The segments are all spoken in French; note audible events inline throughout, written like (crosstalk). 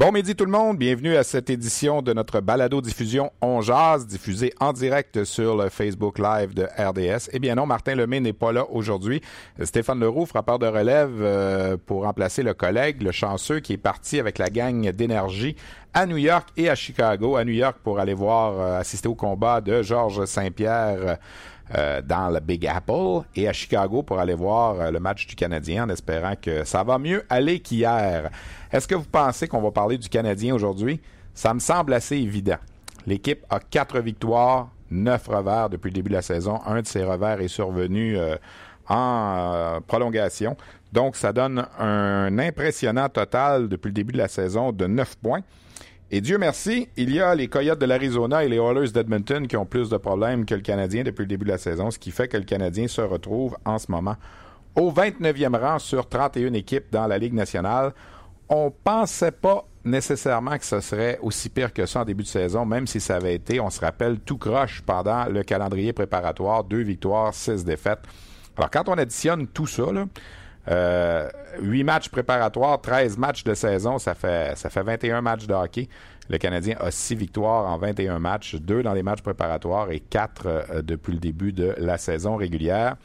Bon midi tout le monde, bienvenue à cette édition de notre balado-diffusion On Jazz, diffusée en direct sur le Facebook Live de RDS. Eh bien non, Martin Lemay n'est pas là aujourd'hui. Stéphane Leroux, frappeur de relève euh, pour remplacer le collègue, le chanceux qui est parti avec la gang d'énergie à New York et à Chicago. À New York pour aller voir, euh, assister au combat de Georges Saint-Pierre. Dans le Big Apple et à Chicago pour aller voir le match du Canadien en espérant que ça va mieux aller qu'hier. Est-ce que vous pensez qu'on va parler du Canadien aujourd'hui? Ça me semble assez évident. L'équipe a quatre victoires, neuf revers depuis le début de la saison. Un de ces revers est survenu euh, en euh, prolongation. Donc, ça donne un impressionnant total depuis le début de la saison de neuf points. Et Dieu merci, il y a les Coyotes de l'Arizona et les Oilers d'Edmonton qui ont plus de problèmes que le Canadien depuis le début de la saison, ce qui fait que le Canadien se retrouve en ce moment au 29e rang sur 31 équipes dans la Ligue nationale on pensait pas nécessairement que ce serait aussi pire que ça en début de saison, même si ça avait été, on se rappelle, tout croche pendant le calendrier préparatoire, deux victoires, six défaites. Alors quand on additionne tout ça, là, euh, 8 matchs préparatoires, 13 matchs de saison, ça fait, ça fait 21 matchs de hockey. Le Canadien a 6 victoires en 21 matchs, 2 dans les matchs préparatoires et 4 euh, depuis le début de la saison régulière.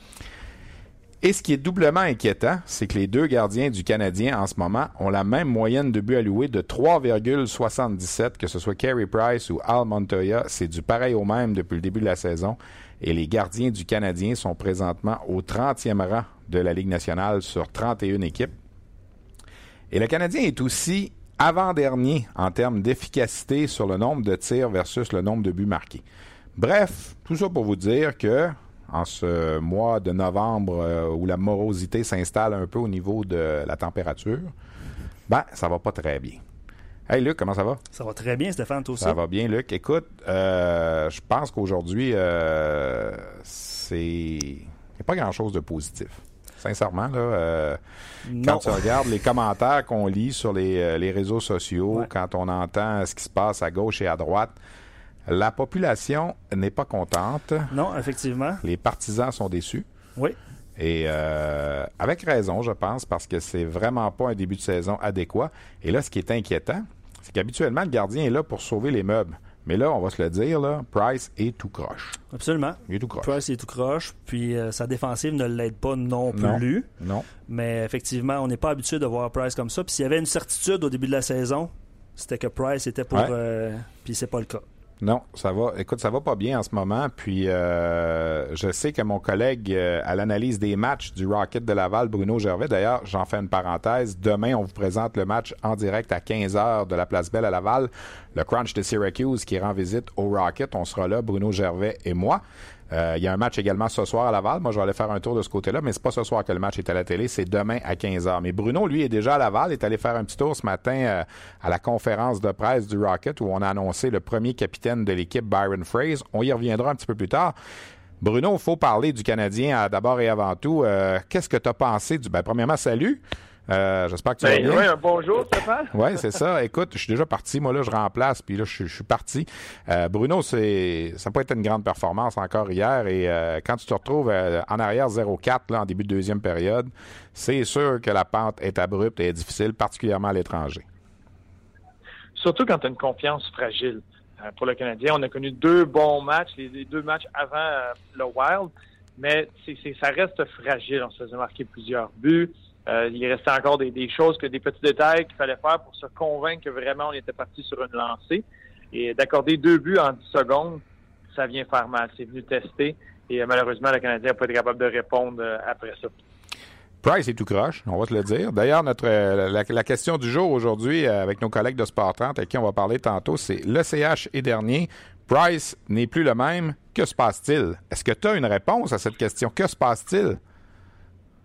Et ce qui est doublement inquiétant, c'est que les deux gardiens du Canadien en ce moment ont la même moyenne de buts alloués de 3,77, que ce soit Carey Price ou Al Montoya. C'est du pareil au même depuis le début de la saison. Et les gardiens du Canadien sont présentement au 30e rang de la Ligue nationale sur 31 équipes. Et le Canadien est aussi avant-dernier en termes d'efficacité sur le nombre de tirs versus le nombre de buts marqués. Bref, tout ça pour vous dire que en ce mois de novembre euh, où la morosité s'installe un peu au niveau de la température, ben, ça va pas très bien. Hey Luc, comment ça va? Ça va très bien, Stéphane, toi aussi? Ça va bien, Luc. Écoute, euh, je pense qu'aujourd'hui, euh, c'est. Il n'y a pas grand-chose de positif. Sincèrement, là, quand tu regardes les commentaires qu'on lit sur les, réseaux sociaux, quand on entend ce qui se passe à gauche et à droite, la population n'est pas contente. Non, effectivement. Les partisans sont déçus. Oui. Et euh, avec raison, je pense, parce que c'est vraiment pas un début de saison adéquat. Et là, ce qui est inquiétant, c'est qu'habituellement, le gardien est là pour sauver les meubles. Mais là, on va se le dire, là, Price est tout croche. Absolument. Il est tout croche. Price est tout croche, puis euh, sa défensive ne l'aide pas non plus. Non. Mais effectivement, on n'est pas habitué de voir Price comme ça. Puis s'il y avait une certitude au début de la saison, c'était que Price était pour. Euh, puis c'est pas le cas. Non, ça va. Écoute, ça va pas bien en ce moment. Puis euh, je sais que mon collègue euh, à l'analyse des matchs du Rocket de Laval, Bruno Gervais, d'ailleurs, j'en fais une parenthèse. Demain, on vous présente le match en direct à 15h de la Place Belle à Laval. Le Crunch de Syracuse qui rend visite au Rocket. On sera là, Bruno Gervais et moi. Euh, il y a un match également ce soir à Laval. Moi, je vais aller faire un tour de ce côté-là, mais c'est pas ce soir que le match est à la télé, c'est demain à 15h. Mais Bruno, lui, est déjà à Laval, est allé faire un petit tour ce matin euh, à la conférence de presse du Rocket où on a annoncé le premier capitaine de l'équipe, Byron Fraze. On y reviendra un petit peu plus tard. Bruno, il faut parler du Canadien d'abord et avant tout. Euh, qu'est-ce que tu as pensé du... Ben, premièrement, salut. Euh, j'espère que tu vas ben, bien. Oui, un bonjour, Stéphane. oui, c'est ça. (laughs) Écoute, je suis déjà parti. Moi, là, je remplace, puis là, je, suis parti. Euh, Bruno, c'est ça n'a pas été une grande performance encore hier. Et euh, quand tu te retrouves en arrière 0-4 là, en début de deuxième période, c'est sûr que la pente est abrupte et est difficile, particulièrement à l'étranger. Surtout quand tu as une confiance fragile. pour le Canadien, on a connu deux bons matchs, les, deux matchs avant le Wild, mais ça reste fragile. On se faisait marquer plusieurs buts. Euh, il restait encore des, choses, que des petits détails qu'il fallait faire pour se convaincre que vraiment on était parti sur une lancée. Et d'accorder deux buts en 10 secondes, ça vient faire mal. C'est venu tester. Et euh, malheureusement, le Canadien n'a pas été capable de répondre euh, après ça. Price est tout croche, on va te le dire. D'ailleurs, notre la, question du jour aujourd'hui avec nos collègues de Sport 30 avec qui on va parler tantôt, c'est l'ECH est dernier, Price n'est plus le même. Que se passe-t-il? Est-ce que tu as une réponse à cette question? Que se passe-t-il?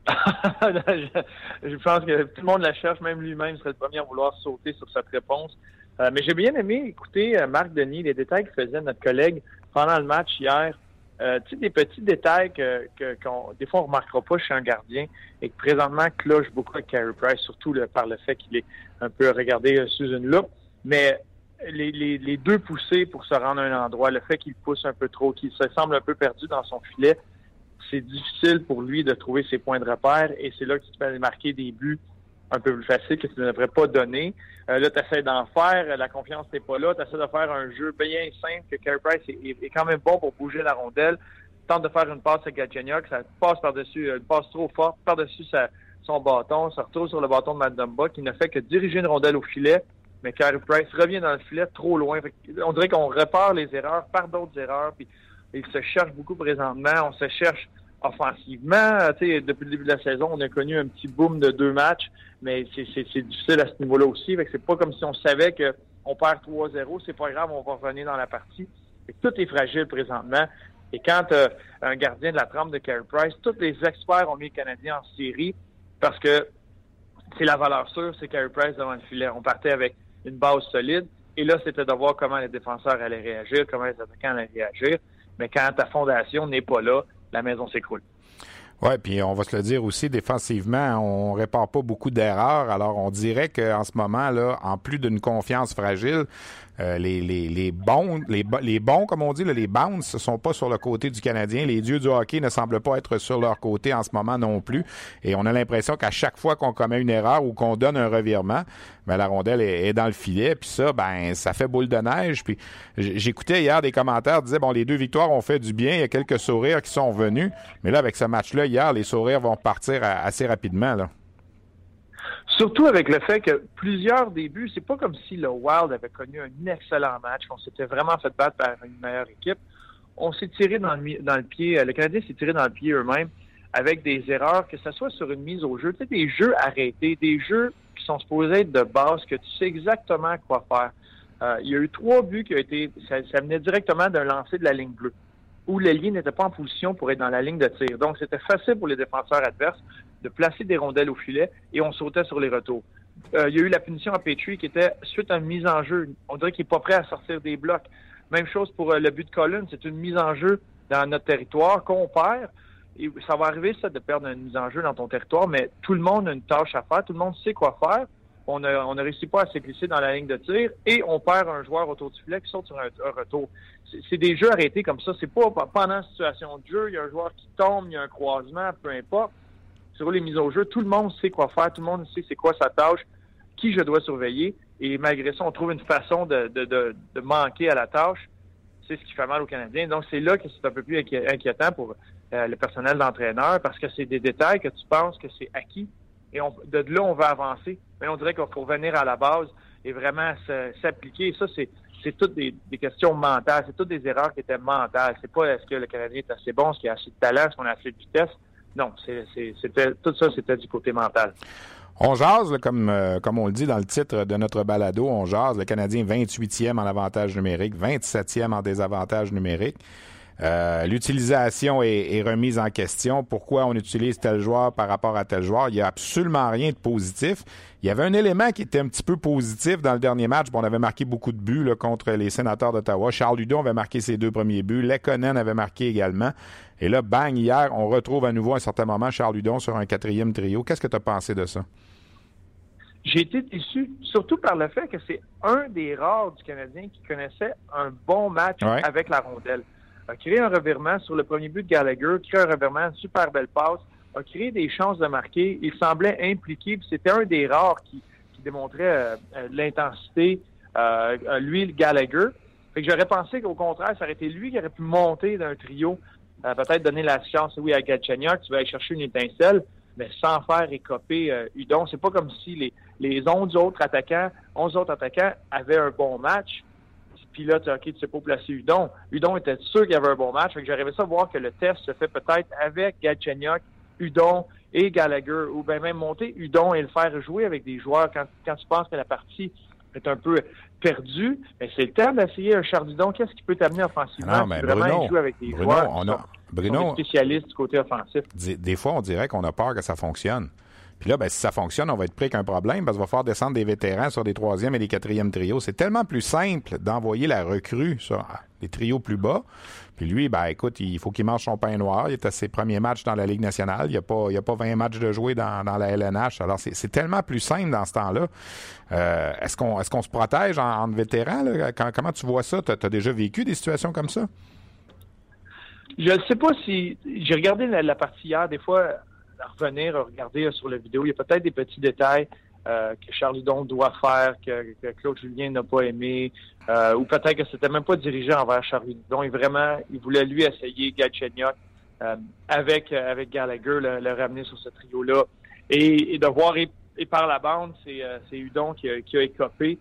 (laughs) je, pense que tout le monde la cherche, même lui-même serait le premier à vouloir sauter sur cette réponse. Euh, mais j'ai bien aimé écouter euh, Marc Denis, les détails que faisait notre collègue pendant le match hier. Euh, tu sais, des petits détails que, des fois on remarquera pas chez un gardien et que présentement cloche beaucoup avec Carey Price, surtout par le fait qu'il est un peu regardé sous une loupe. Mais les, les, les, deux poussées pour se rendre à un endroit, le fait qu'il pousse un peu trop, qu'il se semble un peu perdu dans son filet, c'est difficile pour lui de trouver ses points de repère et c'est là qu'il peut marquer des buts un peu plus faciles que tu ne devrais pas donner. Euh, là, tu essaies d'en faire, la confiance n'est pas là, tu essaies de faire un jeu bien simple que Carey Price est, quand même bon pour bouger la rondelle, tente de faire une passe à Galchenyuk, ça passe par-dessus, une passe trop forte, par-dessus son bâton, ça retrouve sur le bâton de Matt Dumba qui ne fait que diriger une rondelle au filet, mais Carey Price revient dans le filet trop loin. on dirait qu'on repart les erreurs par d'autres erreurs, puis il se cherche beaucoup présentement, on se cherche offensivement, depuis le début de la saison, on a connu un petit boom de deux matchs, mais c'est difficile à ce niveau-là aussi. C'est pas comme si on savait que on perd 3-0, c'est pas grave, on va revenir dans la partie. tout est fragile présentement. Et quand euh, un gardien de la trempe de Carey Price, tous les experts ont mis le Canadien en série parce que c'est la valeur sûre, c'est Carey Price devant le filet. On partait avec une base solide. Et là, c'était de voir comment les défenseurs allaient réagir, comment les attaquants allaient réagir. Mais quand ta fondation n'est pas là, la maison s'écroule. Oui, puis on va se le dire aussi, défensivement, on répare pas beaucoup d'erreurs. Alors, on dirait qu'en ce moment, là, en plus d'une confiance fragile, euh, les, les, les, bons, les, bons, comme on dit, les bounce, ne sont pas sur le côté du Canadien. Les dieux du hockey ne semblent pas être sur leur côté en ce moment non plus. Et on a l'impression qu'à chaque fois qu'on commet une erreur ou qu'on donne un revirement, ben, la rondelle est, dans le filet. Puis ça, ben, ça fait boule de neige. Puis j'écoutais hier des commentaires disaient bon, les deux victoires ont fait du bien. Il y a quelques sourires qui sont venus. Mais là, avec ce match-là hier, les sourires vont partir assez rapidement. Surtout avec le fait que plusieurs débuts, c'est pas comme si le Wild avait connu un excellent match, qu'on s'était vraiment fait battre par une meilleure équipe. On s'est tiré dans le, dans le pied, euh, le Canadien s'est tiré dans le pied eux-mêmes avec des erreurs, que ce soit sur une mise au jeu, des jeux arrêtés, des jeux qui sont supposés être de base, que tu sais exactement quoi faire. Euh, il y a eu trois buts qui ont été, ça, ça venait directement d'un lancer de la ligne bleue où l'ailier n'était pas en position pour être dans la ligne de tir. Donc, c'était facile pour les défenseurs adverses de placer des rondelles au filet et on sautait sur les retours. Euh, il y a eu la punition à Petrie qui était suite à une mise en jeu. On dirait qu'il n'est pas prêt à sortir des blocs. Même chose pour euh, le but de Collins. C'est une mise en jeu dans notre territoire qu'on perd. Ça va arriver, ça, de perdre une mise en jeu dans ton territoire, mais tout le monde a une tâche à faire. Tout le monde sait quoi faire. On ne réussit pas à se glisser dans la ligne de tir et on perd un joueur autour du filet qui saute sur un, retour. C'est des jeux arrêtés comme ça. C'est pas pendant une situation de jeu, il y a un joueur qui tombe, il y a un croisement, peu importe sur les mises au jeu, tout le monde sait quoi faire, tout le monde sait c'est quoi sa tâche, qui je dois surveiller. Et malgré ça, on trouve une façon de, de, manquer à la tâche. C'est ce qui fait mal aux Canadiens. Donc, c'est là que c'est un peu plus inquiétant pour euh, le personnel d'entraîneur parce que c'est des détails que tu penses que c'est acquis. Et on, de là, on va avancer. Mais on dirait qu'il faut revenir à la base et vraiment s'appliquer. Et ça, c'est c'est toutes des, des, questions mentales, c'est toutes des erreurs qui étaient mentales. C'est pas est-ce que le Canadien est assez bon, est-ce qu'il a assez de talent, est-ce qu'on a assez de vitesse. Non, c'était tout ça, c'était du côté mental. On jase, comme, euh, comme on le dit dans le titre de notre balado, on jase, le Canadien 28e en avantage numérique, 27e en désavantage numérique. Euh, l'utilisation est, remise en question. Pourquoi on utilise tel joueur par rapport à tel joueur? Il n'y a absolument rien de positif. Il y avait un élément qui était un petit peu positif dans le dernier match. Bon, on avait marqué beaucoup de buts contre les sénateurs d'Ottawa. Charles Ludon avait marqué ses deux premiers buts. Lekonen avait marqué également. Et là, bang, hier, on retrouve à nouveau à un certain moment Charles Ludon sur un quatrième trio. Qu'est-ce que tu as pensé de ça? J'ai été déçu, surtout par le fait que c'est un des rares du Canadien qui connaissait un bon match avec la rondelle a créé un revirement sur le premier but de Gallagher, créé un revirement, une super belle passe, a créé des chances de marquer. Il semblait impliqué, c'était un des rares qui, démontrait euh, euh, l'intensité, euh, lui, le Gallagher. Fait que j'aurais pensé qu'au contraire, ça aurait été lui qui aurait pu monter d'un trio, peut-être donner la chance, oui, à Gatchenyuk, tu vas aller chercher une étincelle, mais sans faire écoper Udon. C'est pas comme si les, les 11 autres attaquants, 11 autres attaquants avaient un bon match puis là, tu, OK, tu sais pas placer Udon. Udon était sûr qu'il avait un bon match. Fait que j'arrivais ça à voir que le test se fait peut-être avec Galchenyuk, Udon et Gallagher, ou bien même monter Udon et le faire jouer avec des joueurs quand, quand tu penses que la partie est un peu perdu, mais c'est le temps d'essayer un Chardidon. Qu'est-ce qui peut t'amener offensivement? Non, mais vraiment, Bruno, avec des Bruno, joueurs on qui a, sont- Bruno, sont des spécialistes du côté offensif. des, des fois, on dirait qu'on a peur que ça fonctionne. Puis là, ben, si ça fonctionne, on va être pris avec un problème parce qu'on va faire descendre des vétérans sur des troisièmes et des quatrièmes trios. C'est tellement plus simple d'envoyer la recrue sur les trios plus bas. Puis lui, ben écoute, il faut qu'il mange son pain noir. Il est à ses premiers matchs dans la Ligue nationale. Il n'y a, pas- il a pas 20 matchs de jouer dans, dans la LNH. Alors, c'est tellement plus simple dans ce temps-là. Euh, est-ce qu'on est qu'on se protège en, entre vétérans? là? Comment tu vois ça? Tu as, déjà vécu des situations comme ça? Je ne sais pas si. J'ai regardé la, la partie hier, des fois, revenir, à regarder euh, sur la vidéo, il y a peut-être des petits détails euh, que Charles Hudon doit faire, que, Claude Julien n'a pas aimé, euh, ou peut-être que c'était même pas dirigé envers Charles Hudon. Il vraiment, il voulait lui essayer Galchenyuk euh, avec, avec Gallagher, le, ramener sur ce trio-là. Et, de voir, et, par la bande, c'est Hudon qui a, qui a écopé.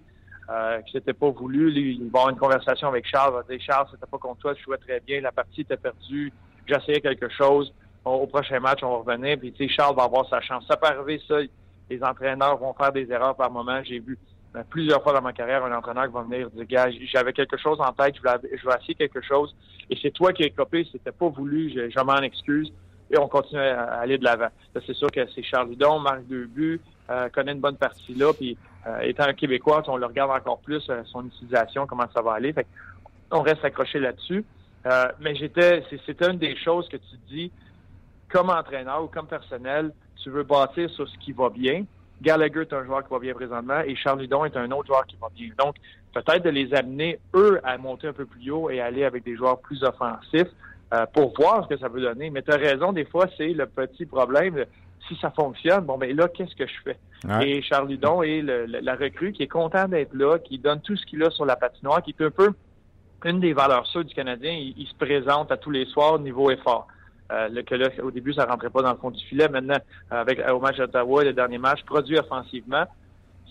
Que c'était pas voulu. Il va avoir une conversation avec Charles. Il va dire Charles, c'était pas contre toi, tu jouais très bien, la partie était perdue, j'essayais quelque chose. Au, prochain match, on va revenir. Puis tu sais, Charles va avoir sa chance. Ça peut arriver, ça. Les entraîneurs vont faire des erreurs par moment. J'ai vu euh, plusieurs fois dans ma carrière un entraîneur qui va venir dire Gars, j'avais quelque chose en tête, je voulais, je voulais essayer quelque chose. Et c'est toi qui as écopé, c'était pas voulu, je, je m'en excuse. Et on continue à, aller de l'avant. C'est sûr que c'est Charles Hudon, marque deux buts, euh, connaît une bonne partie là, puis euh, étant un Québécois, on le regarde encore plus, euh, son utilisation, comment ça va aller. Fait on reste accroché là-dessus. Euh, mais j'étais, c'était une des choses que tu dis, comme entraîneur ou comme personnel, tu veux bâtir sur ce qui va bien. Gallagher est un joueur qui va bien présentement et Charles Hudon est un autre joueur qui va bien. Donc, peut-être de les amener, eux, à monter un peu plus haut et aller avec des joueurs plus offensifs euh, pour voir ce que ça peut donner. Mais tu as raison, des fois, c'est le petit problème. Si ça fonctionne, bon, ben là, qu'est-ce que je fais? Ouais. Et Charles Hudon est le- le- la recrue qui est content d'être là, qui donne tout ce qu'il a sur la patinoire, qui est un peu une des valeurs sûres du Canadien. Il, il se présente à tous les soirs au niveau effort. Euh, le, que là, au début, ça rentrait pas dans le fond du filet. Maintenant, avec au match d'Ottawa, le dernier match, produit offensivement,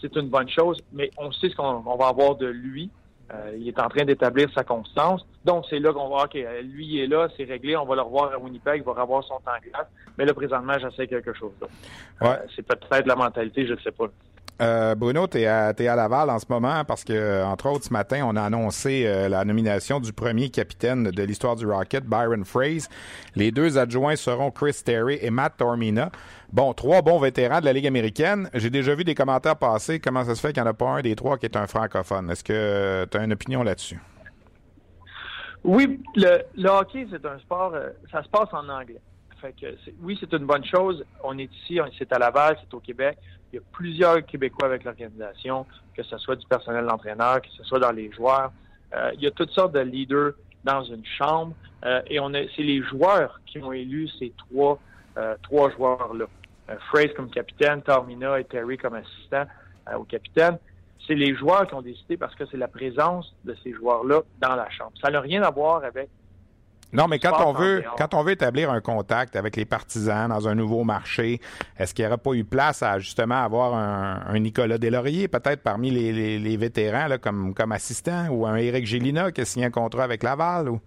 c'est une bonne chose, mais on sait ce qu'on on va avoir de lui. Euh, il est en train d'établir sa constance. Donc, c'est là qu'on va, OK, euh, lui, il est là, c'est réglé, on va le revoir à Winnipeg, il va revoir son temps de glace. Mais là, présentement, j'essaie quelque chose. Ouais. Euh, c'est peut-être la mentalité, je ne sais pas. Euh, Bruno, tu es, à Laval en ce moment parce que, entre autres, ce matin, on a annoncé euh, la nomination du premier capitaine de l'histoire du Rocket, Byron Fraze. Les deux adjoints seront Chris Terry et Matt Tormina. Bon, trois bons vétérans de la Ligue américaine. J'ai déjà vu des commentaires passer. Comment ça se fait qu'il n'y en a pas un des trois qui est un francophone? Est-ce que tu as une opinion là-dessus? Oui, le, hockey, c'est un sport, euh, ça se passe en anglais. Fait que oui, c'est une bonne chose. On est ici, c'est à Laval, c'est au Québec. Il y a plusieurs Québécois avec l'organisation, que ce soit du personnel d'entraîneur, que ce soit dans les joueurs. Euh, il y a toutes sortes de leaders dans une chambre. Euh, et on c'est les joueurs qui ont élu ces trois, euh, trois joueurs-là. Fraze comme capitaine, Tormina et Terry comme assistant au capitaine. C'est les joueurs qui ont décidé parce que c'est la présence de ces joueurs-là dans la chambre. Ça n'a rien à voir avec Non, mais quand on veut, en quand on veut établir un contact avec les partisans dans un nouveau marché, est-ce qu'il n'y aurait pas eu place à justement avoir un, un Nicolas Deslauriers, peut-être parmi les, les- les vétérans là, comme, comme assistant, ou un Éric Gélina qui a signé un contrat avec Laval? Ou...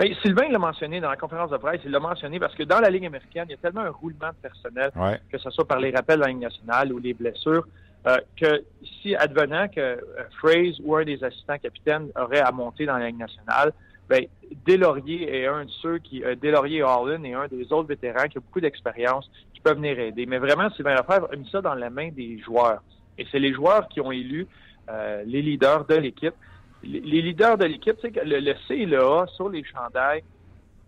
Hey, Sylvain l'a mentionné dans la conférence de presse, il l'a mentionné parce que dans la Ligue américaine, il y a tellement un roulement de personnel, Ouais. que ce soit par les rappels de la Ligue nationale ou les blessures, euh, que si advenant que euh, Fraze ou un des assistants capitaines aurait à monter dans la Ligue nationale, ben, Deslauriers est un de ceux qui, euh, Deslauriers et Harlan est un des autres vétérans qui a beaucoup d'expérience, qui peuvent venir aider. Mais vraiment, Sylvain Lefebvre a mis ça dans la main des joueurs. Et c'est les joueurs qui ont élu euh, les leaders de l'équipe. Les, leaders de l'équipe, que le, le C et le A sur les chandails,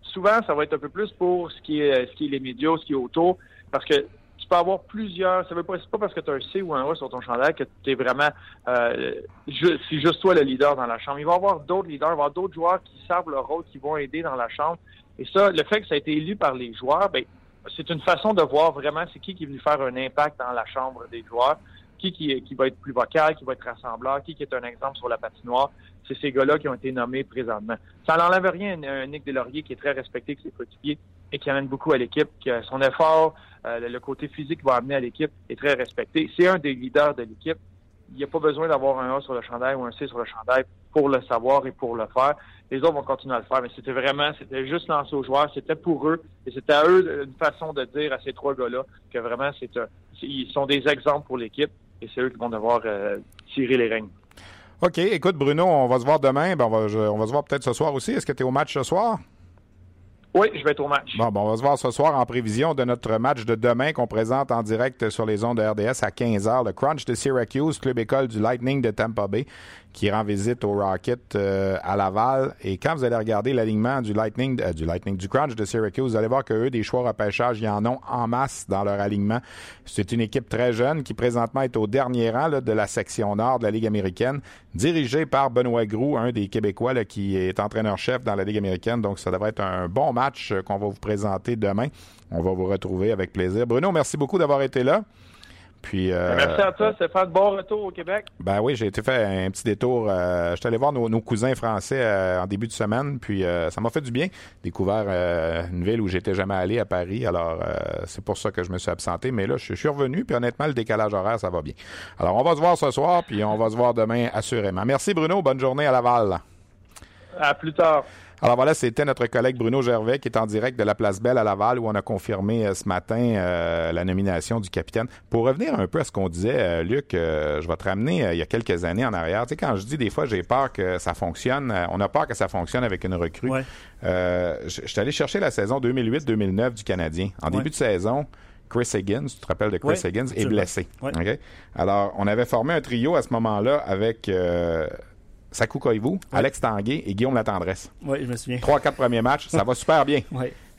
souvent, ça va être un peu plus pour ce qui est, ce qui est les médias, ce qui est autour, parce que peux avoir plusieurs. Ça veut pas, pas parce que tu as un C ou un A sur ton chandail que tu es vraiment. Euh, c'est juste toi le leader dans la chambre. Il va y avoir d'autres leaders, il va y avoir d'autres joueurs qui savent leur rôle, qui vont aider dans la chambre. Et ça, le fait que ça a été élu par les joueurs, ben, c'est une façon de voir vraiment c'est qui qui est venu faire un impact dans la chambre des joueurs, qui, qui, va être plus vocal, qui va être rassembleur, qui, est un exemple sur la patinoire. C'est ces gars-là qui ont été nommés présentement. Ça n'enlève rien à Nick Deslauriers qui est très respecté avec ses coéquipiers et qui amène beaucoup à l'équipe, que son effort, euh, le côté physique qu'il va amener à l'équipe est très respecté. C'est un des leaders de l'équipe. Il n'y a pas besoin d'avoir un A sur le chandail ou un C sur le chandail pour le savoir et pour le faire. Les autres vont continuer à le faire, mais c'était vraiment, c'était juste lancé aux joueurs, c'était pour eux, et c'était à eux une façon de dire à ces trois gars-là que vraiment c'est ils sont des exemples pour l'équipe. et c'est eux qui vont devoir tirer les règnes. OK. Écoute, Bruno, on va se voir demain. Ben, on, va, on va se voir peut-être ce soir aussi. Est-ce que tu es au match ce soir? Oui, je vais être au match. Bon, bon, on va se voir ce soir en prévision de notre match de demain qu'on présente en direct sur les ondes de RDS à 15h. Le Crunch de Syracuse, club école du Lightning de Tampa Bay qui rend visite au Rocket euh, à Laval. Et quand vous allez regarder l'alignement du Lightning, euh, du Lightning, du Crunch de Syracuse, vous allez voir que eux, des choix repêchage, y en ont en masse dans leur alignement. C'est une équipe très jeune qui présentement est au dernier rang de la section nord de la Ligue américaine, dirigée par Benoît Groux, un des Québécois qui est entraîneur-chef dans la Ligue américaine. Donc, ça devrait être un bon match euh, qu'on va vous présenter demain. On va vous retrouver avec plaisir. Bruno, merci beaucoup d'avoir été là. Puis, euh, Merci à toi, c'est faire de bon retour au Québec. Ben oui, j'ai été fait un petit détour. Euh, je suis allé voir nos, cousins français euh, en début de semaine, puis ça m'a fait du bien. Découvert une ville où j'étais jamais allé à Paris, alors c'est pour ça que je me suis absenté. Mais là, je, suis revenu, puis honnêtement, le décalage horaire, ça va bien. Alors, on va se voir ce soir, puis on va se voir demain assurément. Merci Bruno, bonne journée à Laval. À plus tard. Alors voilà, c'était notre collègue Bruno Gervais qui est en direct de la Place Belle à Laval où on a confirmé euh, ce matin euh, la nomination du capitaine. Pour revenir un peu à ce qu'on disait, euh, Luc, je vais te ramener il y a quelques années en arrière. Tu sais, quand je dis des fois j'ai peur que ça fonctionne, on a peur que ça fonctionne avec une recrue. je, suis allé chercher la saison 2008-2009 du Canadien. En début de saison, Chris Higgins, tu te rappelles de Chris Higgins, est blessé. Alors, on avait formé un trio à ce moment-là avec Sakou Koivu, Alex Tanguay et Guillaume Latendresse. Oui, je me souviens. Trois, quatre premiers matchs, ça va super bien. (laughs)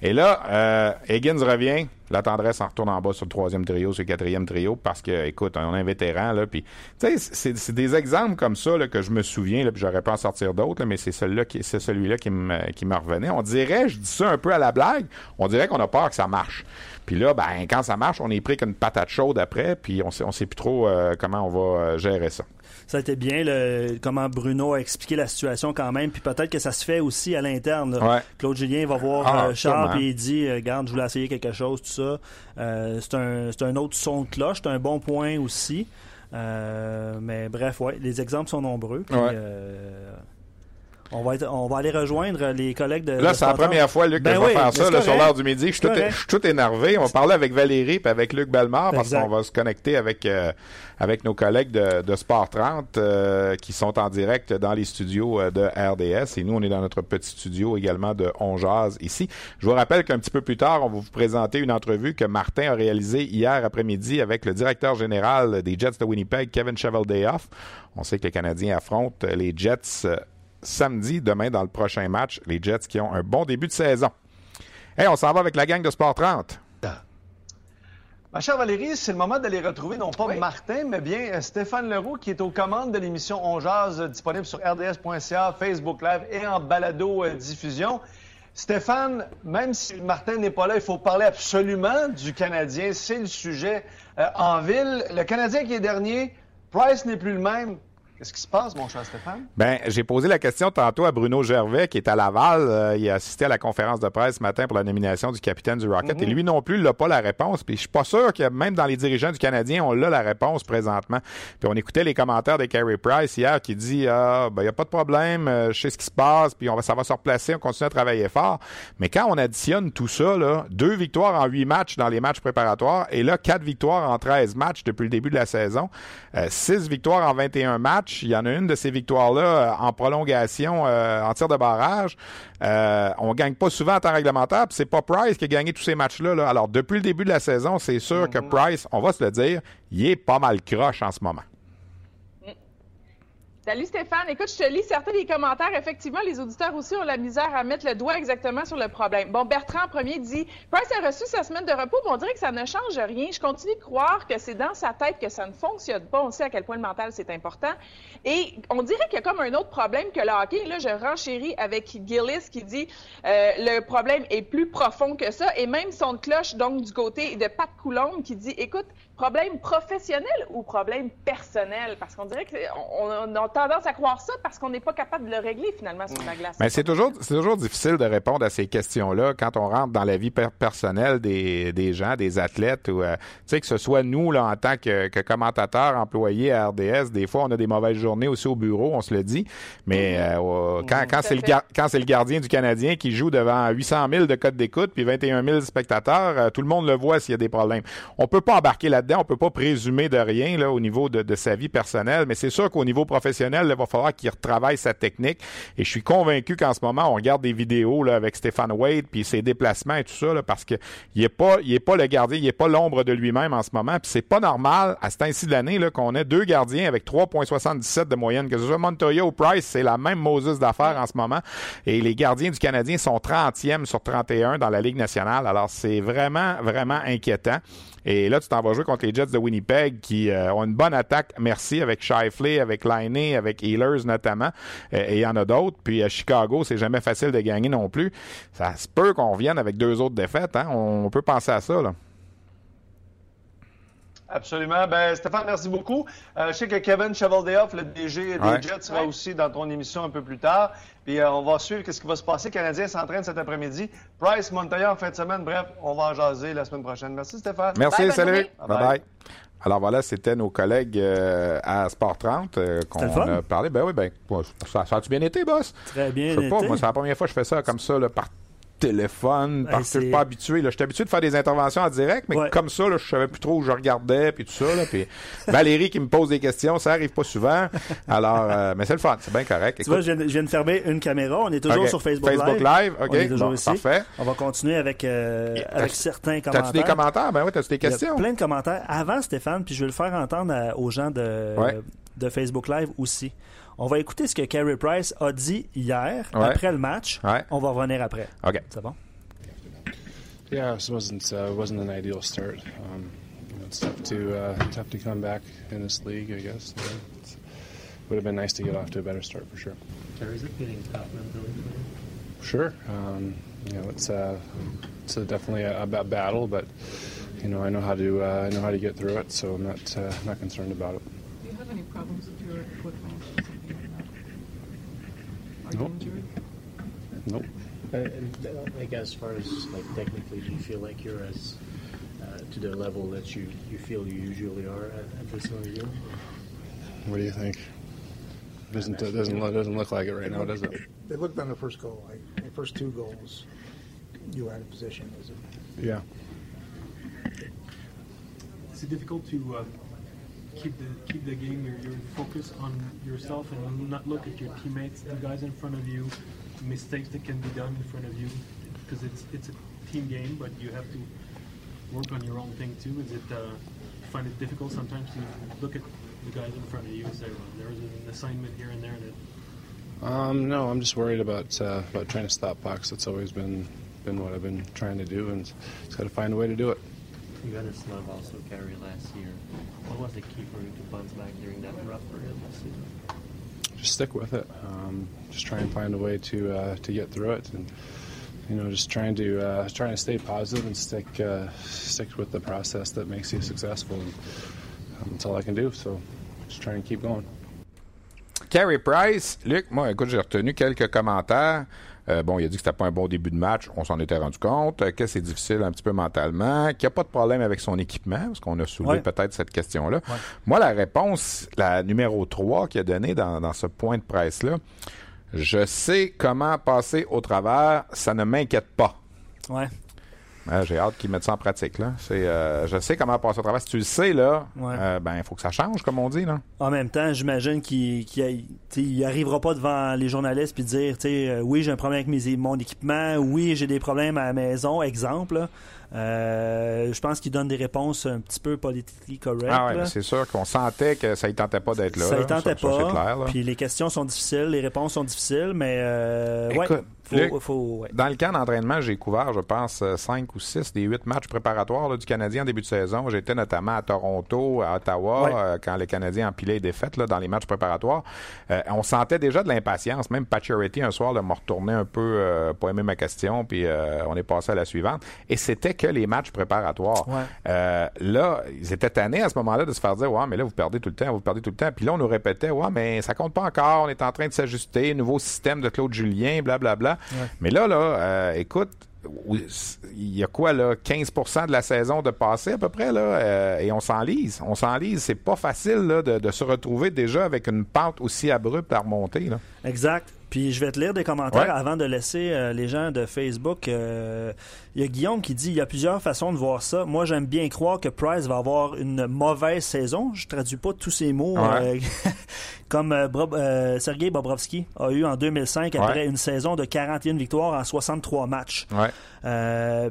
Et là, euh, Higgins revient, la tendresse en retourne en bas sur le troisième trio, sur le quatrième trio, parce que, écoute, on a un vétéran, là, puis, tu sais, c'est des exemples comme ça, là, que je me souviens, là, puis j'aurais pas en sortir d'autres, mais c'est celui-là qui, c'est celui-là qui me, qui me revenait. On dirait, je dis ça un peu à la blague, on dirait qu'on a peur que ça marche. Puis là, ben, quand ça marche, on est pris qu'une patate chaude après, puis on sait, on sait plus trop euh, comment on va euh, gérer ça ça a été bien le, comment Bruno a expliqué la situation quand même. Puis peut-être que ça se fait aussi à l'interne. Claude Julien va voir ah, euh, Charles et il dit Regarde, je voulais essayer quelque chose, tout ça. Euh, c'est un, un, autre son de cloche, c'est un bon point aussi. mais bref, ouais, les exemples sont nombreux. Puis, on va, on va aller rejoindre les collègues de. Là, c'est la première fois, Luc, que ben je vais faire ça sur l'heure du midi. Je suis, tout, énervé. On va parler avec Valérie et avec Luc Belmar parce qu'on va se connecter avec, euh, avec nos collègues de, de Sport 30 euh, qui sont en direct dans les studios euh, de RDS. Et nous, on est dans notre petit studio également de On ici. Je vous rappelle qu'un petit peu plus tard, on va vous présenter une entrevue que Martin a réalisée hier après-midi avec le directeur général des Jets de Winnipeg, Kevin Cheveldayoff. On sait que les Canadiens affrontent les Jets samedi, demain, dans le prochain match. Les Jets qui ont un bon début de saison. Hey, on s'en va avec la gang de Sport 30. Ma chère Valérie, c'est le moment d'aller retrouver non pas Martin, mais bien euh, Stéphane Leroux qui est aux commandes de l'émission On Jazz, euh, disponible sur rds.ca, Facebook Live et en balado euh, diffusion. Stéphane, même si Martin n'est pas là, il faut parler absolument du Canadien. C'est le sujet en ville. Le Canadien qui est dernier, Price n'est plus le même. Qu'est-ce qui se passe, mon cher Stéphane? Ben, j'ai posé la question tantôt à Bruno Gervais, qui est à Laval. Euh, il a assisté à la conférence de presse ce matin pour la nomination du capitaine du Rocket. Et mhm. lui non plus, il n'a pas la réponse. Puis je suis pas sûr que même dans les dirigeants du Canadien, on a la réponse présentement. Puis on écoutait les commentaires de Carey Price hier qui dit Ah, ben, il n'y a pas de problème, euh, je sais ce qui se passe, puis on va, ça va se replacer, on continue à travailler fort. Mais quand on additionne tout ça, là, deux victoires en huit matchs dans les matchs préparatoires, et là, quatre victoires en 13 matchs depuis le début de la saison, euh, six victoires en 21 matchs, il y en a une de ces victoires-là euh, en prolongation, euh, en tir de barrage. Euh, on gagne pas souvent en temps réglementaire, c'est pas Price qui a gagné tous ces matchs-là. Alors, depuis le début de la saison, c'est sûr que mhm. Price, on va se le dire, il est pas mal croche en ce moment. Salut Stéphane. Écoute, je te lis certains des commentaires. Effectivement, les auditeurs aussi ont la misère à mettre le doigt exactement sur le problème. Bon, Bertrand premier dit Price a reçu sa semaine de repos, mais on dirait que ça ne change rien. Je continue de croire que c'est dans sa tête que ça ne fonctionne pas. On sait à quel point le mental c'est important. Et on dirait qu'il y a comme un autre problème que le hockey. Là, je renchéris avec Gillis qui dit euh, le problème est plus profond que ça. Et même son cloche, donc du côté de Pat Coulombe, qui dit écoute, problème professionnel ou problème personnel? Parce qu'on dirait qu'on on, on tendance à croire ça parce qu'on n'est pas capable de le régler finalement sur la glace. Mais c'est toujours, c'est toujours difficile de répondre à ces questions-là quand on rentre dans la vie personnelle des, des gens, des athlètes ou, euh, tu sais, que ce soit nous, là, en tant que, que commentateurs, employés à RDS, des fois, on a des mauvaises journées aussi au bureau, on se le dit. Mais mm-hmm. euh, quand, quand c'est le, quand c'est le gardien du Canadien qui joue devant 800 000 de codes d'écoute puis 21 000 spectateurs, euh, tout le monde le voit s'il y a des problèmes. On peut pas embarquer là-dedans, on peut pas présumer de rien là au niveau de, sa vie personnelle, mais c'est sûr qu'au niveau professionnel, il va falloir qu'il retravaille sa technique. Et je suis convaincu qu'en ce moment, on regarde des vidéos là, avec Stéphane Wade puis ses déplacements et tout ça là, parce que il est pas, il est pas le gardien, il est pas l'ombre de lui-même en ce moment. Puis c'est pas normal à ce temps-ci de l'année là qu'on ait deux gardiens avec 3,77 de moyenne. Que ce soit Montoya ou Price, c'est la même Moses d'affaires en ce moment. Et les gardiens du Canadien sont 30e sur 31 dans la Ligue nationale. Alors c'est vraiment, vraiment inquiétant. Et là, tu t'en vas jouer contre les Jets de Winnipeg qui euh, ont une bonne attaque, merci, avec Shifley, avec Liney, avec Healers notamment. Euh, et il y en a d'autres. Puis à Chicago, c'est jamais facile de gagner non plus. Ça se peut qu'on revienne avec deux autres défaites. Hein? On peut penser à ça. Là. Absolument. Ben, Stéphane, merci beaucoup. Euh, je sais que Kevin Chevaldeoff, le DG des Jets, sera aussi dans ton émission un peu plus tard. Puis euh, on va suivre ce qui va se passer. Le Canadien s'entraîne cet après-midi. Price, Montoya en fin de semaine. Bref, on va en jaser la semaine prochaine. Merci, Stéphane. Merci, salut. Bye bye. Alors voilà, c'était nos collègues euh, à Sport 30 qu'on a parlé. Ben oui, ben, ça, ça a-tu bien été, boss? Très bien. Je sais pas, moi, c'est la première fois que je fais ça comme ça, là, par téléphone parce que je suis pas habitué. Là. J'étais habitué de faire des interventions en direct, mais comme ça, là, je savais plus trop où je regardais puis tout ça. Là, puis Valérie qui me pose des questions, ça arrive pas souvent. Alors, euh, mais c'est le fun, c'est bien correct. Tu vois, je viens, de fermer une caméra. On est toujours sur Facebook, Facebook Live. OK, on est toujours ici. parfait. On va continuer avec, euh, avec certains commentaires. T'as-tu des commentaires? Ben oui, t'as-tu des questions? plein de commentaires. Avant, Stéphane, puis je vais le faire entendre aux gens de, de Facebook Live aussi. On va écouter ce que Carey Price a dit hier, ouais. après le match. Ouais. On va revenir après. OK. C'est bon? Yeah, it wasn't uh, wasn't an ideal start. Um, it's tough to uh, tough to come back in this league, I guess. You know, it would have been nice to get off to a better start for sure. Terry, is it getting tough mentally Sure. Um, you know, it's uh, it's a definitely a, a, battle, but you know, I know how to uh, I know how to get through it, so I'm not uh, not concerned about it. Do you have any problems with your equipment? Nope. Nope. Uh, and, like as far as like technically, do you feel like you're as uh, to the level that you, you feel you usually are at, at this time of year? What do you think? Doesn't it doesn't look, doesn't look like it right now, does it? It looked on the first goal, like the first two goals, you were out of position. Is it? Yeah. Is it difficult to uh, keep the keep the game, your, your focus on yourself and not look at your teammates, the guys in front of you, mistakes that can be done in front of you, because it's it's a team game, but you have to work on your own thing too. Is it uh, find it difficult sometimes to look at the guys in front of you? Is there there's an assignment here and there that? Um, no, I'm just worried about uh, about trying to stop pucks. That's always been been what I've been trying to do, and just got to find a way to do it. You had a slump also carry last year. What was the key for you to bounce back during that rough period this season? Just stick with it. Um, just try and find a way to uh, to get through it, and you know, just trying to uh, trying to stay positive and stick uh, stick with the process that makes you successful. And um, that's all I can do. So, just trying to keep going. Carey Price, Luc, moi, écoute, j'ai retenu quelques commentaires. Euh, bon, il a dit que c'était pas un bon début de match. On s'en était rendu compte. Euh, que c'est difficile un petit peu mentalement? Qu'il n'y a pas de problème avec son équipement, parce qu'on a soulevé peut-être cette question-là. Moi, la réponse, la numéro 3 qu'il a donnée dans, dans ce point de presse-là, je sais comment passer au travers, ça ne m'inquiète pas. Ouais. J'ai hâte qu'ils mettent ça en pratique. Là. Euh, je sais comment passer au travail. Si tu le sais, là, euh, ben il faut que ça change, comme on dit. Là. En même temps, j'imagine qu'il n'arrivera pas devant les journalistes et dire euh, oui, j'ai un problème avec mes, mon équipement, oui, j'ai des problèmes à la maison, exemple. Je pense qu'il donne des réponses un petit peu politiquement correctes. Ah ouais, c'est sûr qu'on sentait que ça ne tentait pas d'être là. Ça ne tentait pas. Puis les questions sont difficiles, les réponses sont difficiles, mais ouais Dans le camp d'entraînement, j'ai couvert, je pense, 5 ou 6 des 8 matchs préparatoires du Canadien en début de saison. J'étais notamment à Toronto, à Ottawa, euh, quand le Canadien empilait les défaites là, dans les matchs préparatoires. Euh, on sentait déjà de l'impatience. Même Pacioretty, un soir, m'a retourné un peu, euh, pas aimé ma question, puis on est passé à la suivante. Et c'était que les matchs préparatoires. là, ils étaient tannés à ce moment-là de se faire dire, ouais, mais là, vous perdez tout le temps, vous perdez tout le temps. Puis là, on nous répétait, ouais, mais ça compte pas encore, on est en train de s'ajuster, nouveau système de Claude Julien, blablabla. Bla, bla. Mais là, là, euh, écoute, il y a quoi là 15% de la saison de passé à peu près là euh, et on s'enlise on s'enlise c'est pas facile là, de, de, se retrouver déjà avec une pente aussi abrupte à remonter là. exact puis je vais te lire des commentaires avant de laisser euh, les gens de Facebook. Euh, il y a Guillaume qui dit il y a plusieurs façons de voir ça. Moi, j'aime bien croire que Price va avoir une mauvaise saison. Je traduis pas tous ces mots euh, (laughs) comme Sergei Bobrovski a eu en 2005 après une saison de 41 victoires en 63 matchs.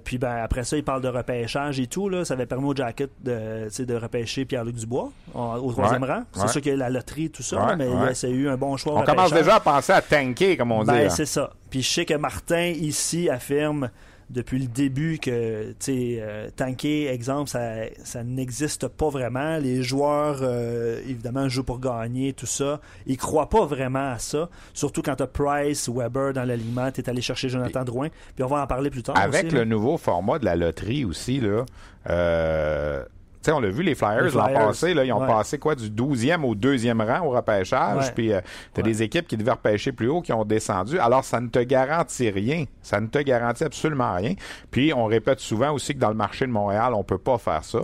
puis ben après ça, il parle de repêchage et tout là. Ça avait permis au Jacket de, de repêcher Pierre-Luc Dubois au troisième rang. C'est sûr qu'il y a la loterie tout ça, mais il a eu un bon choix. On commence déjà à penser à Tank comme on ben, C'est ça. Puis je sais que Martin, ici, affirme depuis le début que, tu sais, euh, tanker, exemple, ça, ça n'existe pas vraiment. Les joueurs, euh, évidemment, jouent pour gagner, tout ça. Ils croient pas vraiment à ça. Surtout quand tu as Price, Weber dans l'alignement, tu es allé chercher Jonathan Drouin. Puis on va en parler plus tard. Avec le nouveau format de la loterie aussi, là, euh, sais, on l'a vu, les Flyers, l'an passé, là, ils ont passé quoi du 12e au 2e rang au repêchage. Puis euh, tu as des équipes qui devaient repêcher plus haut qui ont descendu. Alors, ça ne te garantit rien. Ça ne te garantit absolument rien. Puis, on répète souvent aussi que dans le marché de Montréal, on peut pas faire ça.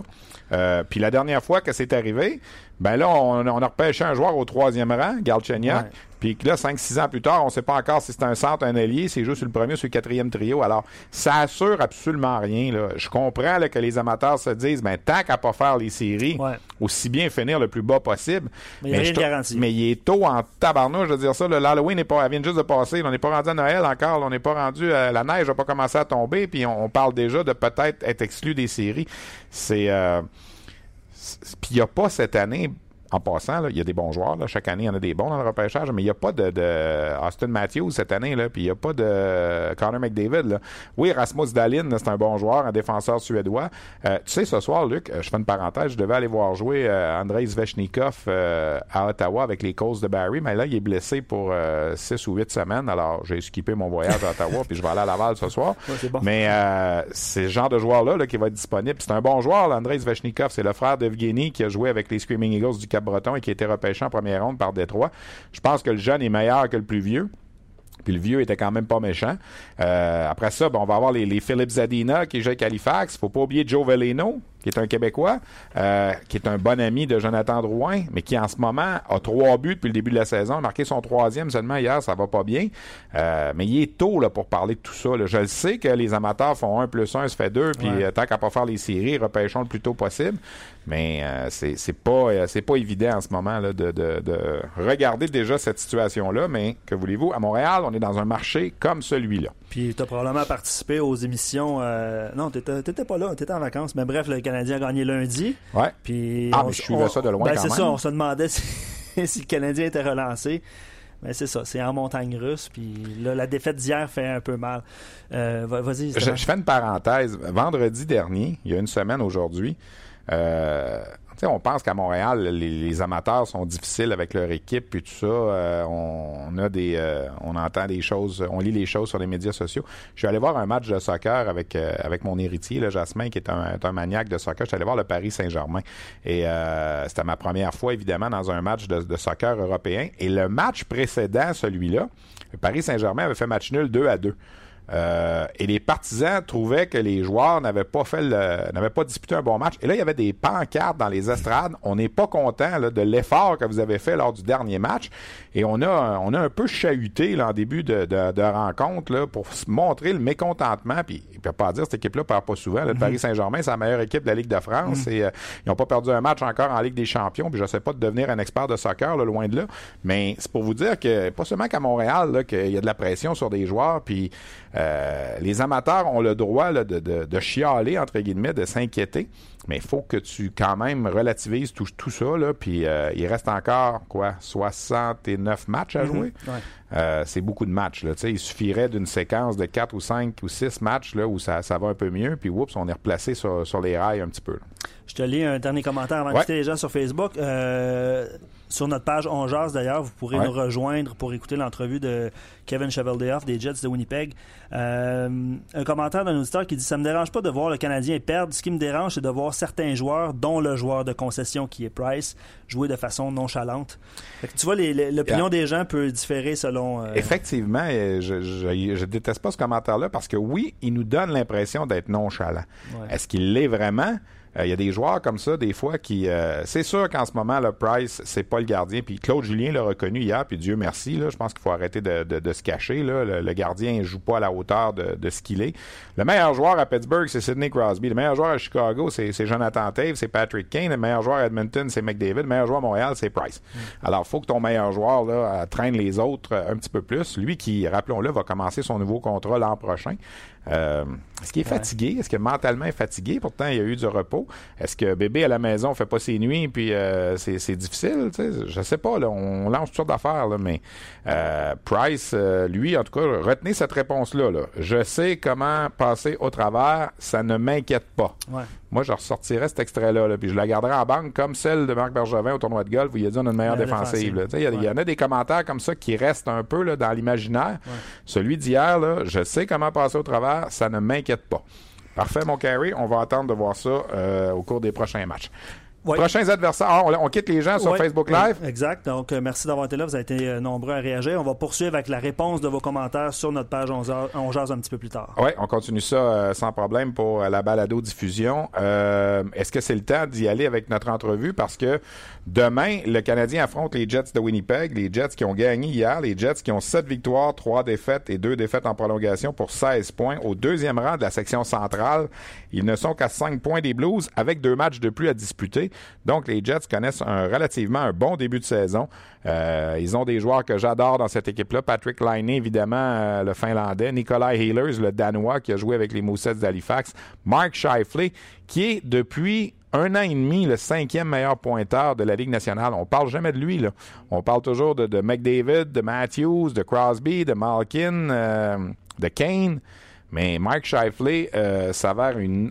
Euh, puis la dernière fois que c'est arrivé, ben là, on, on, a repêché un joueur au troisième rang, Galchenyuk. Puis là, 5-6 ans plus tard, on ne sait pas encore si c'est un centre, un allié, c'est juste sur le premier ou sur le quatrième trio. Alors, ça assure absolument rien. Là. Je comprends que les amateurs se disent, ben, tant qu'à pas faire les séries, aussi bien finir le plus bas possible. Mais, il mais, mais il est tôt en tabarnouche de dire ça. L'Halloween n'est pas, vient juste de passer. on n'est pas rendu à Noël encore. on n'est pas rendu à la neige, n'a pas commencé à tomber. Puis on, parle déjà de peut-être être exclu des séries. C'est. Euh, puis il n'y a pas cette année en passant, il y a des bons joueurs. Chaque année, il y en a des bons dans le repêchage, mais il n'y a pas de, Austin Matthews cette année, là, puis il n'y a pas de Connor McDavid. Oui, Rasmus Dalin, c'est un bon joueur, un défenseur suédois. Euh, tu sais, ce soir, Luc, je fais une parenthèse, je devais aller voir jouer euh, Andrei Svechnikov euh, à Ottawa avec les causes de Barry, mais là, il est blessé pour 6 ou 8 semaines. Alors, j'ai skippé mon voyage à Ottawa, (laughs) puis je vais aller à Laval ce soir. Mais c'est ce genre de joueur-là qui va être disponible. C'est un bon joueur, Andrei Svechnikov. C'est le frère d'Evgeny qui a joué avec les Screaming Eagles du breton et qui a été repêché en première ronde par Détroit. Je pense que le jeune est meilleur que le plus vieux. Puis le vieux était quand même pas méchant. Euh, après ça, on va avoir les, les Zadina qui joue avec Halifax. Faut pas oublier Joe Veleno, qui est un Québécois, euh, qui est un bon ami de Jonathan Drouin, mais qui en ce moment a trois buts depuis le début de la saison, a marqué son troisième seulement hier, ça va pas bien. Euh, mais il est tôt là, pour parler de tout ça. Je le sais que les amateurs font un plus un, ça fait deux, puis euh, tant qu'à pas faire les séries, repêchons le plus tôt possible. Mais c'est, c'est pas c'est pas évident en ce moment là, de, de, de regarder déjà cette situation-là. Mais que voulez-vous, à Montréal, on est dans un marché comme celui-là. Puis tu as probablement participé aux émissions. non, tu n'étais pas là, tu étais en vacances. Mais bref, le Canadien a gagné lundi. Ouais. Puis ah, mais je suivais ça de loin. Ben c'est ça, on se demandait (laughs) si, le Canadien était relancé. Mais c'est ça, c'est en montagne russe. Puis là, la défaite d'hier fait un peu mal. Euh, vas-y. Je, je, fais une parenthèse. Vendredi dernier, il y a une semaine aujourd'hui, euh, on pense qu'à Montréal, les, amateurs sont difficiles avec leur équipe puis tout ça. Euh, on, a des, euh, on entend des choses, on lit les choses sur les médias sociaux. Je suis allé voir un match de soccer avec euh, avec mon héritier, le Jasmin, qui est un, un, maniaque de soccer. Je suis allé voir le Paris Saint-Germain et c'était ma première fois évidemment dans un match de, de soccer européen. Et le match précédent, celui-là, le Paris Saint-Germain avait fait match nul 2 à 2. Euh, et les partisans trouvaient que les joueurs n'avaient pas fait n'avaient pas disputé un bon match. Et là, il y avait des pancartes dans les estrades. On n'est pas content de l'effort que vous avez fait lors du dernier match. Et on a, on a un peu chahuté là, en début de, de, rencontre là, pour montrer le mécontentement. Puis il ne peut pas dire cette équipe-là perd pas souvent. Le. Paris Saint-Germain, c'est la meilleure équipe de la Ligue de France. Mm-hmm. Et euh, ils n'ont pas perdu un match encore en Ligue des Champions. Puis je sais pas de devenir un expert de soccer, loin de là. Mais c'est pour vous dire que pas seulement qu'à Montréal, qu'il y a de la pression sur des joueurs. Puis Euh, les amateurs ont le droit de, de, de, chialer, entre guillemets, de s'inquiéter, mais il faut que tu quand même relativises tout, tout ça. Là, puis euh, il reste encore, quoi, 69 matchs à mm-hmm. jouer? Euh, c'est beaucoup de matchs. Là, il suffirait d'une séquence de 4 ou 5 ou 6 matchs là, où ça, ça va un peu mieux, puis oups, on est replacé sur, sur les rails un petit peu. Je te lis un dernier commentaire avant de quitter les gens sur Facebook. Euh, sur notre page On d'ailleurs, vous pourrez nous rejoindre pour écouter l'entrevue de Kevin Cheveldayoff des Jets de Winnipeg. Euh, un commentaire d'un auditeur qui dit Ça me dérange pas de voir le Canadien perdre. Ce qui me dérange, c'est de voir certains joueurs, dont le joueur de concession qui est Price, jouer de façon nonchalante. tu vois, l'opinion des gens peut différer selon. Euh, Effectivement, je, je, déteste pas ce commentaire-là parce que oui, il nous donne l'impression d'être nonchalant. Est-ce qu'il l'est vraiment? Euh, il y a des joueurs comme ça, des fois, qui... Euh, c'est sûr qu'en ce moment, le Price, c'est pas le gardien. Puis Claude Julien l'a reconnu hier, puis Dieu merci. Là, je pense qu'il faut arrêter de, de, se cacher. Là. Le, gardien ne joue pas à la hauteur de, de ce qu'il est. Le meilleur joueur à Pittsburgh, c'est Sidney Crosby. Le meilleur joueur à Chicago, c'est Jonathan Tave, c'est Patrick Kane. Le meilleur joueur à Edmonton, c'est McDavid. Le meilleur joueur à Montréal, c'est Price. Mm. Alors, il faut que ton meilleur joueur là, traîne les autres un petit peu plus. Lui qui, rappelons-le, va commencer son nouveau contrat l'an prochain. Euh, est-ce qu'il est fatigué? Est-ce que mentalement est fatigué? Pourtant, il y a eu du repos. Est-ce que bébé à la maison fait pas ses nuits puis euh, c'est difficile? Tu sais? Je sais pas. Là, on lance toutes sortes d'affaires, mais euh, Price, euh, lui, en tout cas, retenez cette réponse-là. Là. Je sais comment passer au travers. Ça ne m'inquiète pas. Moi, je ressortirais cet extrait-là, là, puis je la garderais en banque comme celle de Marc Bergevin au tournoi de golf où il a dit on a une meilleure défensive. Il y, en a des commentaires comme ça qui restent un peu là, dans l'imaginaire. Celui d'hier, je sais comment passer au travers, ça ne m'inquiète pas. Parfait, mon carry. On va attendre de voir ça euh, au cours des prochains matchs. Prochains adversaires. Ah, on, quitte les gens sur Facebook Live. Exact. Donc, euh, merci d'avoir été là. Vous avez été euh, nombreux à réagir. On va poursuivre avec la réponse de vos commentaires sur notre page On, jase un petit peu plus tard. Oui, on continue ça euh, sans problème pour la balado-diffusion. Est-ce que c'est le temps d'y aller avec notre entrevue? Parce que demain, le Canadien affronte les Jets de Winnipeg. Les Jets qui ont gagné hier. Les Jets qui ont 7 victoires, 3 défaites et 2 défaites en prolongation pour 16 points. Au deuxième rang de la section centrale, ils ne sont qu'à 5 points des Blues avec deux matchs de plus à disputer. Donc, les Jets connaissent un, relativement un bon début de saison. Euh, ils ont des joueurs que j'adore dans cette équipe-là. Patrick Laine, évidemment, euh, le Finlandais. Nikolai Healers, le Danois, qui a joué avec les Moussets d'Halifax. Mark Scheifele, qui est depuis un an et demi le cinquième meilleur pointeur de la Ligue nationale. On parle jamais de lui. Là. On parle toujours de, McDavid, de Matthews, de Crosby, de Malkin, euh, de Kane. Mais Mike Shifley euh, s'avère une,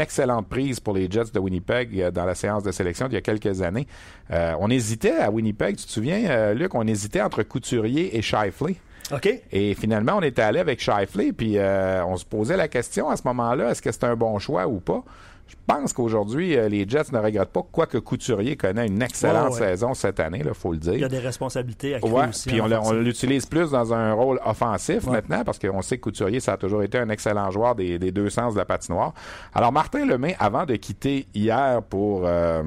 excellente prise pour les Jets de Winnipeg euh, dans la séance de sélection d'il y a quelques années. Euh, on hésitait à Winnipeg, tu te souviens, Luc, on hésitait entre Couturier et Shifley. OK. Et finalement, on était allé avec Shifley, puis on se posait la question à ce moment-là, est-ce que c'est un bon choix ou pas? Je pense qu'aujourd'hui, euh, les Jets ne regrettent pas, quoique Couturier connaît une excellente saison cette année, il faut le dire. Il y a des responsabilités à ouais, Puis on, l'utilise plus dans un rôle offensif maintenant, parce qu'on sait que Couturier, ça a toujours été un excellent joueur des, deux sens de la patinoire. Alors, Martin Lemay, avant de quitter hier pour... Euh,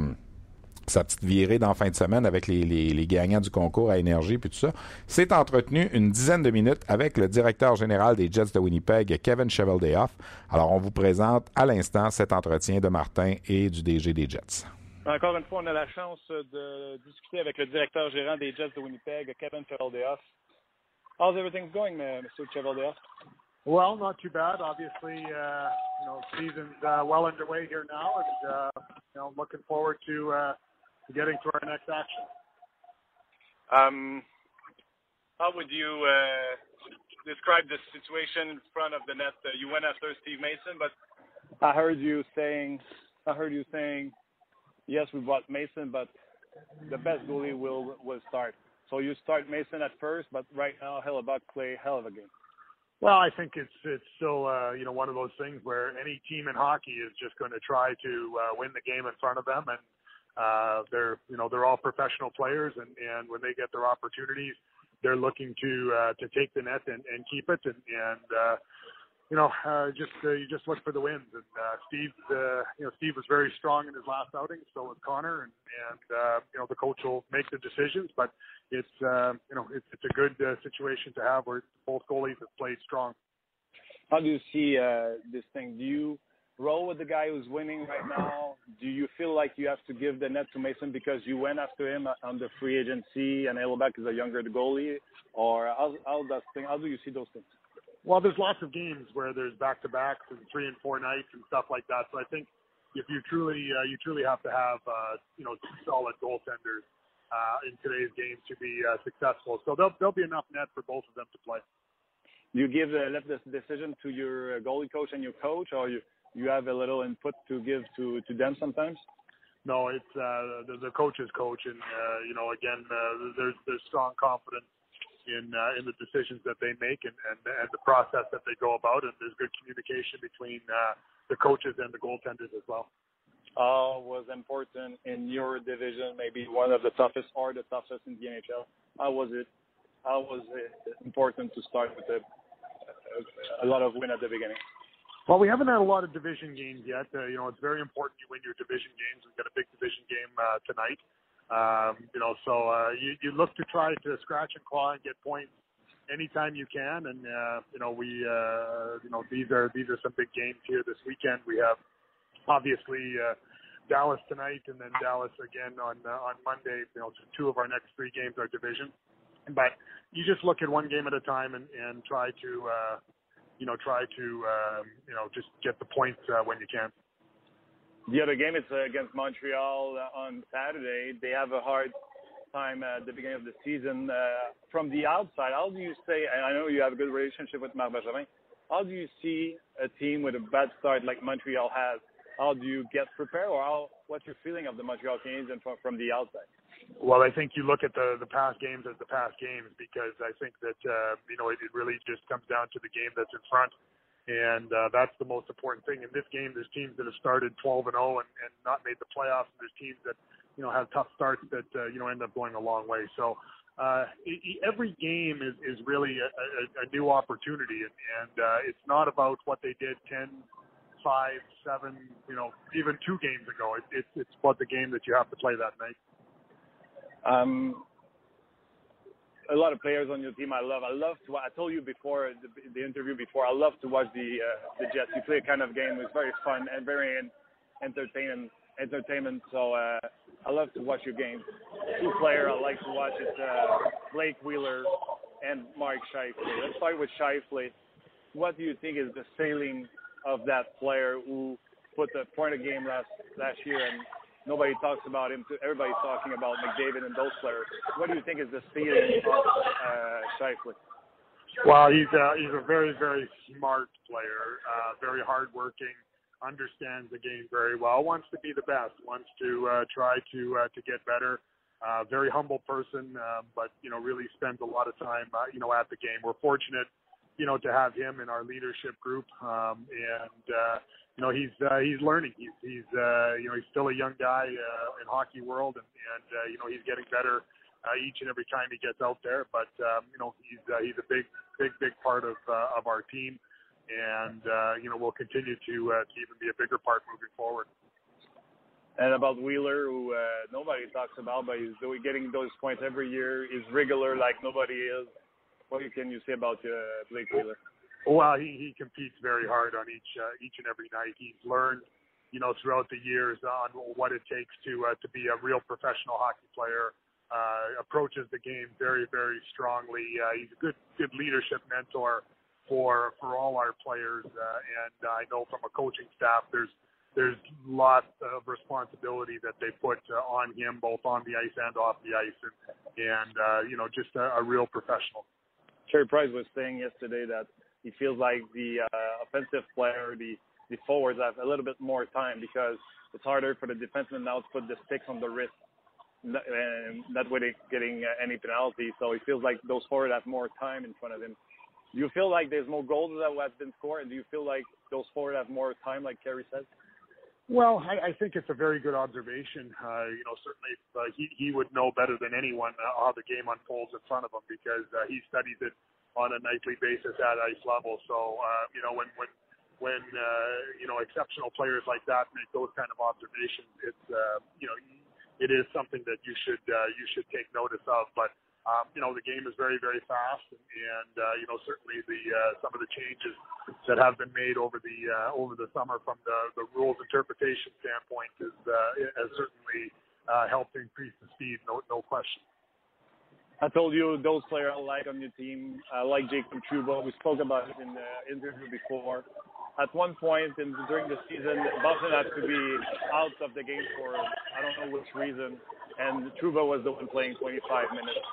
sa petite virée dans fin de semaine avec les, les, gagnants du concours à énergie puis tout ça, s'est entretenu une dizaine de minutes avec le directeur général des Jets de Winnipeg, Kevin Cheveldayoff. Alors, on vous présente à l'instant cet entretien de Martin et du DG des Jets. Encore une fois, on a la chance de discuter avec le directeur gérant des Jets de Winnipeg, Kevin Cheveldayoff. How's everything going, Mr. Cheveldayoff? Well, not too bad. Obviously, uh, you know, season's uh, well underway here now, and uh, you know, looking forward to uh, getting to our next action. Um, how would you uh, describe the situation in front of the net? Uh, you went after Steve Mason, but I heard you saying, I heard you saying, yes, we bought Mason, but the best goalie will will start. So you start Mason at first, but right now Hellebuck play hell of a game. Well, I think it's it's still uh, you know one of those things where any team in hockey is just going to try to uh, win the game in front of them, and uh, they're you know they're all professional players, and and when they get their opportunities, they're looking to uh, to take the net and, and keep it, and and uh, you know uh, just uh, you just look for the wins. And uh, Steve, uh, you know Steve was very strong in his last outing, so was Connor, and and uh, you know the coach will make the decisions, but it's uh, you know it's it's a good uh, situation to have where both goalies have played strong. How do you see uh, this thing? Do you roll with the guy who's winning right now? Do you feel like you have to give the net to Mason because you went after him on the free agency and Elbeck is a younger goalie? Or how, how does thing, how do you see those things? well, there's lots of games where there's back to backs and three and four nights and stuff like that. So I think if you truly uh, you truly have to have uh, you know two solid goaltenders uh, in today's game to be uh, successful. So there'll there'll be enough net for both of them to play. You give uh, left this decision to your goalie coach and your coach, or you you have a little input to give to to them sometimes? No, it's uh, the, the coach's coach, and uh, you know, again, uh, there's there's strong confidence in uh, in the decisions that they make and, and and the process that they go about, and there's good communication between uh, the coaches and the goaltenders as well. Uh, was important in your division, maybe one of the toughest or the toughest in the NHL. How was it? How was it important to start with a, a lot of win at the beginning? Well, we haven't had a lot of division games yet. Uh, you know, it's very important you win your division games. We've got a big division game uh, tonight. Um, you know, so uh, you, you look to try to scratch and claw and get points anytime you can. And uh, you know, we uh, you know these are these are some big games here this weekend. We have obviously uh, Dallas tonight, and then Dallas again on uh, on Monday. You know, two of our next three games are division. But you just look at one game at a time and, and try to uh, you know try to um, you know just get the points uh, when you can. The other game is uh, against Montreal uh, on Saturday. They have a hard time at the beginning of the season. Uh, from the outside, how do you say? I know you have a good relationship with Marc Bergevin. How do you see a team with a bad start like Montreal has? How do you get prepared, or how, what's your feeling of the Montreal Canadiens from, from the outside? Well, I think you look at the the past games as the past games because I think that uh, you know it, it really just comes down to the game that's in front and uh, that's the most important thing. In this game, there's teams that have started 12 and 0 and, not made the playoffs, and there's teams that you know have tough starts that uh, you know end up going a long way. So uh, every game is is really a, a, a new opportunity, and, and uh, it's not about what they did 10, 5, 7, you know, even two games ago. It, it's it's about the game that you have to play that night. Um, a lot of players on your team. I love. I love to. I told you before the, the interview before. I love to watch the uh, the Jets. You play a kind of game. It's very fun and very entertaining. Entertainment. So uh, I love to watch your game. Two player I like to watch is uh, Blake Wheeler and Mark Scheifele. Let's start with Scheifele. What do you think is the ceiling of that player who put the point of game last last year and nobody talks about him. Everybody's talking about McDavid and those players. What do you think is the ceiling of uh, Scheifele? Well, he's a, he's a very, very smart player, uh, very hardworking, understands the game very well, wants to be the best, wants to uh, try to uh, to get better. Uh, very humble person, uh, but you know really spends a lot of time uh, you know at the game. We're fortunate, you know, to have him in our leadership group, um, and uh, you know he's uh, he's learning. He's he's uh, you know he's still a young guy uh, in hockey world, and and uh, you know he's getting better uh, each and every time he gets out there. But um, you know he's uh, he's a big big big part of uh, of our team, and uh, you know we'll continue to uh, to even be a bigger part moving forward. And about Wheeler, who uh, nobody talks about, but he's doing, getting those points every year. He's regular like nobody is. What can you say about uh, Blake Wheeler? Well, he, he competes very hard on each uh, each and every night. He's learned, you know, throughout the years on what it takes to uh, to be a real professional hockey player. Uh, approaches the game very very strongly. Uh, he's a good good leadership mentor for for all our players, uh, and I know from a coaching staff, there's there's lots of responsibility that they put uh, on him, both on the ice and off the ice, and and uh, you know just a, a real professional. Carey Price was saying yesterday that he feels like the uh, offensive player, the the forwards have a little bit more time because it's harder for the defenseman now to put the sticks on the wrist, and that way they getting uh, any penalty. So he feels like those forwards have more time in front of him. Do you feel like there's more goals that have been scored, and do you feel like those forwards have more time, like Carey said? Well, I, I think it's a very good observation. Uh, you know, certainly uh, he he would know better than anyone uh, how the game unfolds in front of him because uh, he studies it on a nightly basis at ice level. So uh, you know when when when uh, you know exceptional players like that make those kind of observations, it's uh, you know it is something that you should uh, you should take notice of. But um, you know the game is very very fast, and, and uh, you know certainly the uh, some of the changes that have been made over the uh, over the summer from the, the rules interpretation standpoint is uh, has certainly uh, helped increase the speed, no no question. I told you those players I like on your team. I like Jacob Trouba. We spoke about it in the interview before. At one point in, during the season, Boston had to be out of the game for I don't know which reason, and Trouba was the one playing 25 minutes.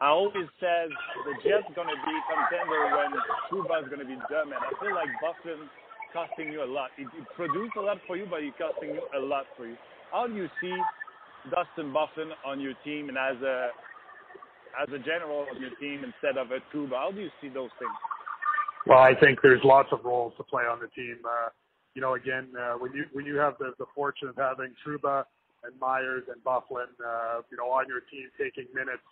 I always said the Jets going to be contender when Trouba is going to be done, and I feel like Boston costing you a lot. It, it produced a lot for you, but it's costing you a lot for you. How do you see Dustin Boston on your team and as a as a general on your team instead of a Trouba? How do you see those things? Well, I think there's lots of roles to play on the team. Uh, you know, again, uh, when you when you have the, the fortune of having Truba and Myers and Byfuglien, uh, you know, on your team taking minutes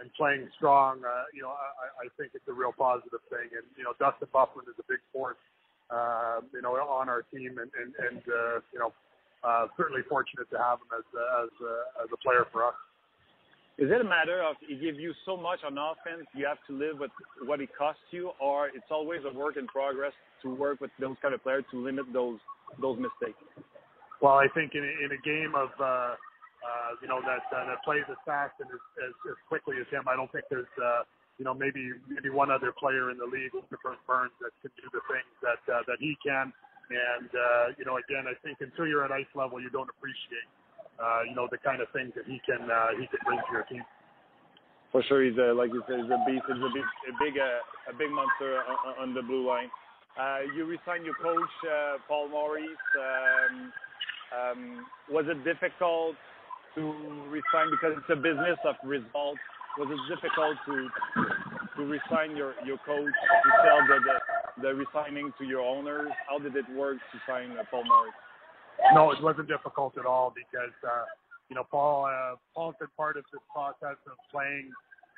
and playing strong, uh, you know, I, I think it's a real positive thing. And you know, Dustin Byfuglien is a big force, uh, you know, on our team, and and, and uh, you know, uh, certainly fortunate to have him as as uh, as a player for us. Is it a matter of he gives you so much on offense, you have to live with what it costs you, or it's always a work in progress to work with those kind of players to limit those those mistakes? Well, I think in a, in a game of uh, uh, you know that uh, that plays as fast and as, as, as quickly as him, I don't think there's uh, you know maybe maybe one other player in the league, Burns, that can do the things that uh, that he can. And uh, you know, again, I think until you're at ice level, you don't appreciate uh, you know, the kind of things that he can uh, he can bring to your team. For sure, he's a, like you said, he's a beast. He's a big, a big, uh, a big monster on, on the blue line. Uh, you resigned your coach, uh, Paul Maurice. Um, um, was it difficult to resign because it's a business of results? Was it difficult to to resign your your coach to sell the the, the resigning to your owners? How did it work to sign uh, Paul Maurice? No, it wasn't difficult at all because uh, you know Paul uh, Paul's been part of this process of playing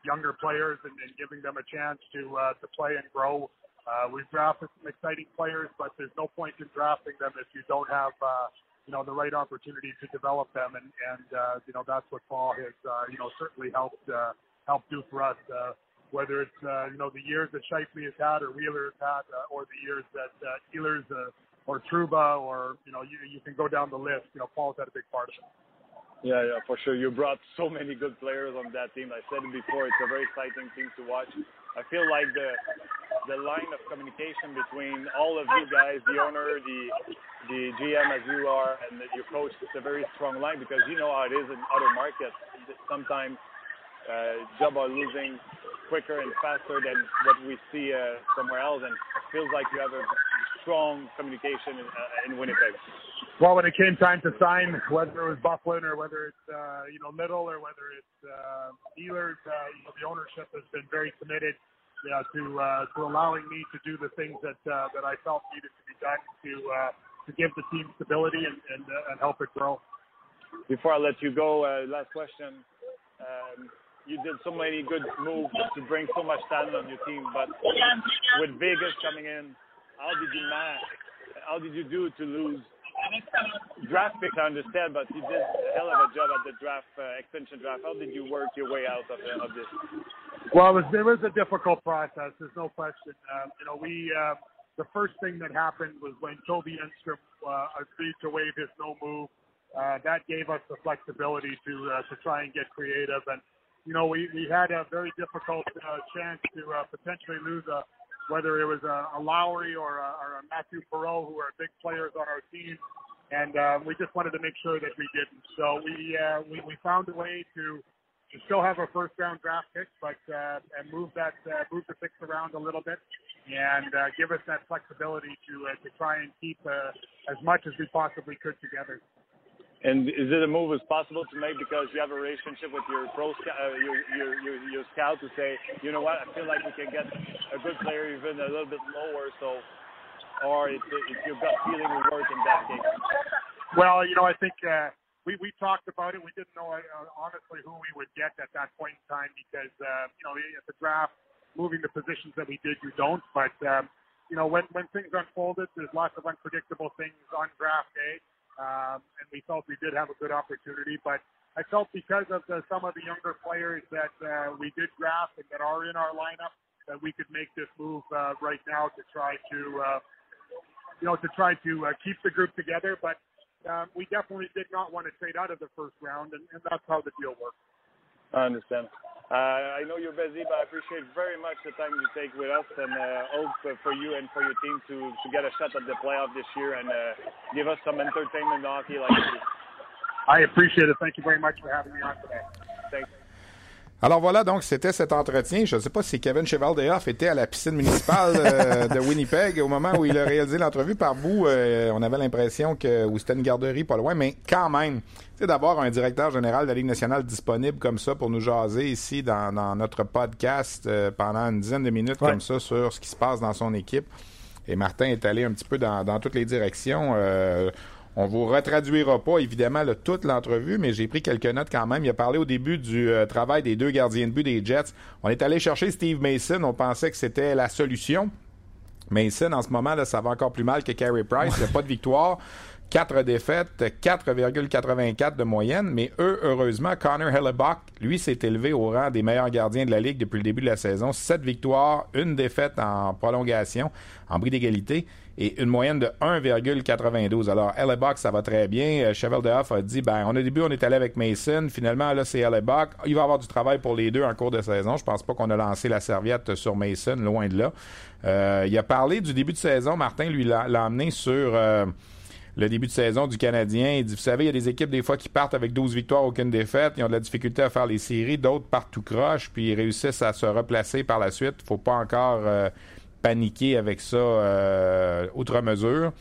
younger players and, and giving them a chance to uh, to play and grow. Uh, we've drafted some exciting players, but there's no point in drafting them if you don't have uh, you know the right opportunity to develop them, and and uh, you know that's what Paul has uh, you know certainly helped uh, helped do for us. Uh, whether it's uh, you know the years that Scheifele has had or Wheeler has had, uh, or the years that uh, Ehlers uh, or Trouba, or you know, you you can go down the list. You know, Paul's had a big part of it. Yeah, yeah, for sure. You brought so many good players on that team. I said it before; it's a very exciting team to watch. I feel like the the line of communication between all of you guys, the owner, the the GM as you are, and your coach, it's a very strong line because you know how it is in other markets. Sometimes uh, job are losing quicker and faster than what we see uh, somewhere else, and feels like you have a strong communication in, uh, in Winnipeg? Well, when it came time to sign, whether it was Byfuglien or whether it's uh, you know Little or whether it's uh, Ehlers, uh, you know, the ownership has been very committed you know, to uh, to allowing me to do the things that uh, that I felt needed to be done to uh, to give the team stability and and, uh, and help it grow. Before I let you go, uh, last question. Um, you did so many good moves to bring so much talent on your team, but with Vegas coming in, how did you manage? How did you do to lose draft picks? I understand, but you did a hell of a job at the draft uh, extension draft. How did you work your way out of, of this? Well, it was, it was a difficult process. There's no question. Uh, you know, we uh, the first thing that happened was when Toby Enstrom uh, agreed to waive his no move. Uh, that gave us the flexibility to uh, to try and get creative. And you know, we we had a very difficult uh, chance to uh, potentially lose a whether it was a, a Lowry or a, or a Matthew Perreault, who are big players on our team. And uh, we just wanted to make sure that we didn't. So we uh, we, we found a way to to still have a first round draft pick, but uh, and move that uh, move the picks around a little bit, and uh, give us that flexibility to uh, to try and keep uh, as much as we possibly could together. And is it a move is possible to make because you have a relationship with your pro uh, your, your your your scout to say, you know what, I feel like we can get a good player even a little bit lower, so or if, if your gut feeling will work in that case. Well, you know, I think uh, we we talked about it. We didn't know uh, honestly who we would get at that point in time because uh, you know at the draft, moving the positions that we did, you don't. But um, you know when when things unfolded, there's lots of unpredictable things on draft day um, and we felt we did have a good opportunity. But I felt because of the, some of the younger players that uh, we did draft and that are in our lineup, that we could make this move uh, right now to try to, uh, you know, to try to uh, keep the group together. But um, we definitely did not want to trade out of the first round, and, and that's how the deal worked. I understand. Uh, I know you're busy, but I appreciate very much the time you take with us, and uh, hope for you and for your team to to get a shot at the playoff this year and uh, give us some entertainment hockey like this. I appreciate it. Thank you very much for having me on today. Thanks. Alors voilà, donc c'était cet entretien. Je ne sais pas si Kevin Cheval-Dehoff était à la piscine municipale euh, de (laughs) Winnipeg au moment où il a réalisé l'entrevue. Par bout, euh, on avait l'impression que c'était une garderie pas loin, mais quand même, c'est d'avoir un directeur général de la Ligue nationale disponible comme ça pour nous jaser ici dans, notre podcast euh, pendant une dizaine de minutes comme ça sur ce qui se passe dans son équipe. Et Martin est allé un petit peu dans, dans toutes les directions. On vous retraduira pas, évidemment, toute l'entrevue, mais j'ai pris quelques notes quand même. Il a parlé au début du euh, travail des deux gardiens de but des Jets. On est allé chercher Steve Mason. On pensait que c'était la solution. Mason, en ce moment, là, ça va encore plus mal que Carey Price. Il n'y a pas de victoire. Quatre défaites, 4,84 de moyenne, mais eux, heureusement, Connor Hellebuck, lui, s'est élevé au rang des meilleurs gardiens de la Ligue depuis le début de la saison. Sept victoires, une défaite en prolongation, en bris d'égalité et une moyenne de 1,92. Alors, Hellebuck, ça va très bien. Euh, Cheval de Hoff a dit, ben, au début, on est allé avec Mason. Finalement, là, c'est Hellebuck. Il va avoir du travail pour les deux en cours de saison. Je pense pas qu'on a lancé la serviette sur Mason, loin de là. Euh, il a parlé du début de saison. Martin, lui, l'a amené sur... Euh, le début de saison du Canadien. Il dit, vous savez, il y a des équipes des fois qui partent avec 12 victoires, aucune défaite. Ils ont de la difficulté à faire les séries. D'autres partent tout croche, puis ils réussissent à se replacer par la suite. faut pas encore paniquer avec ça euh, outre mesure.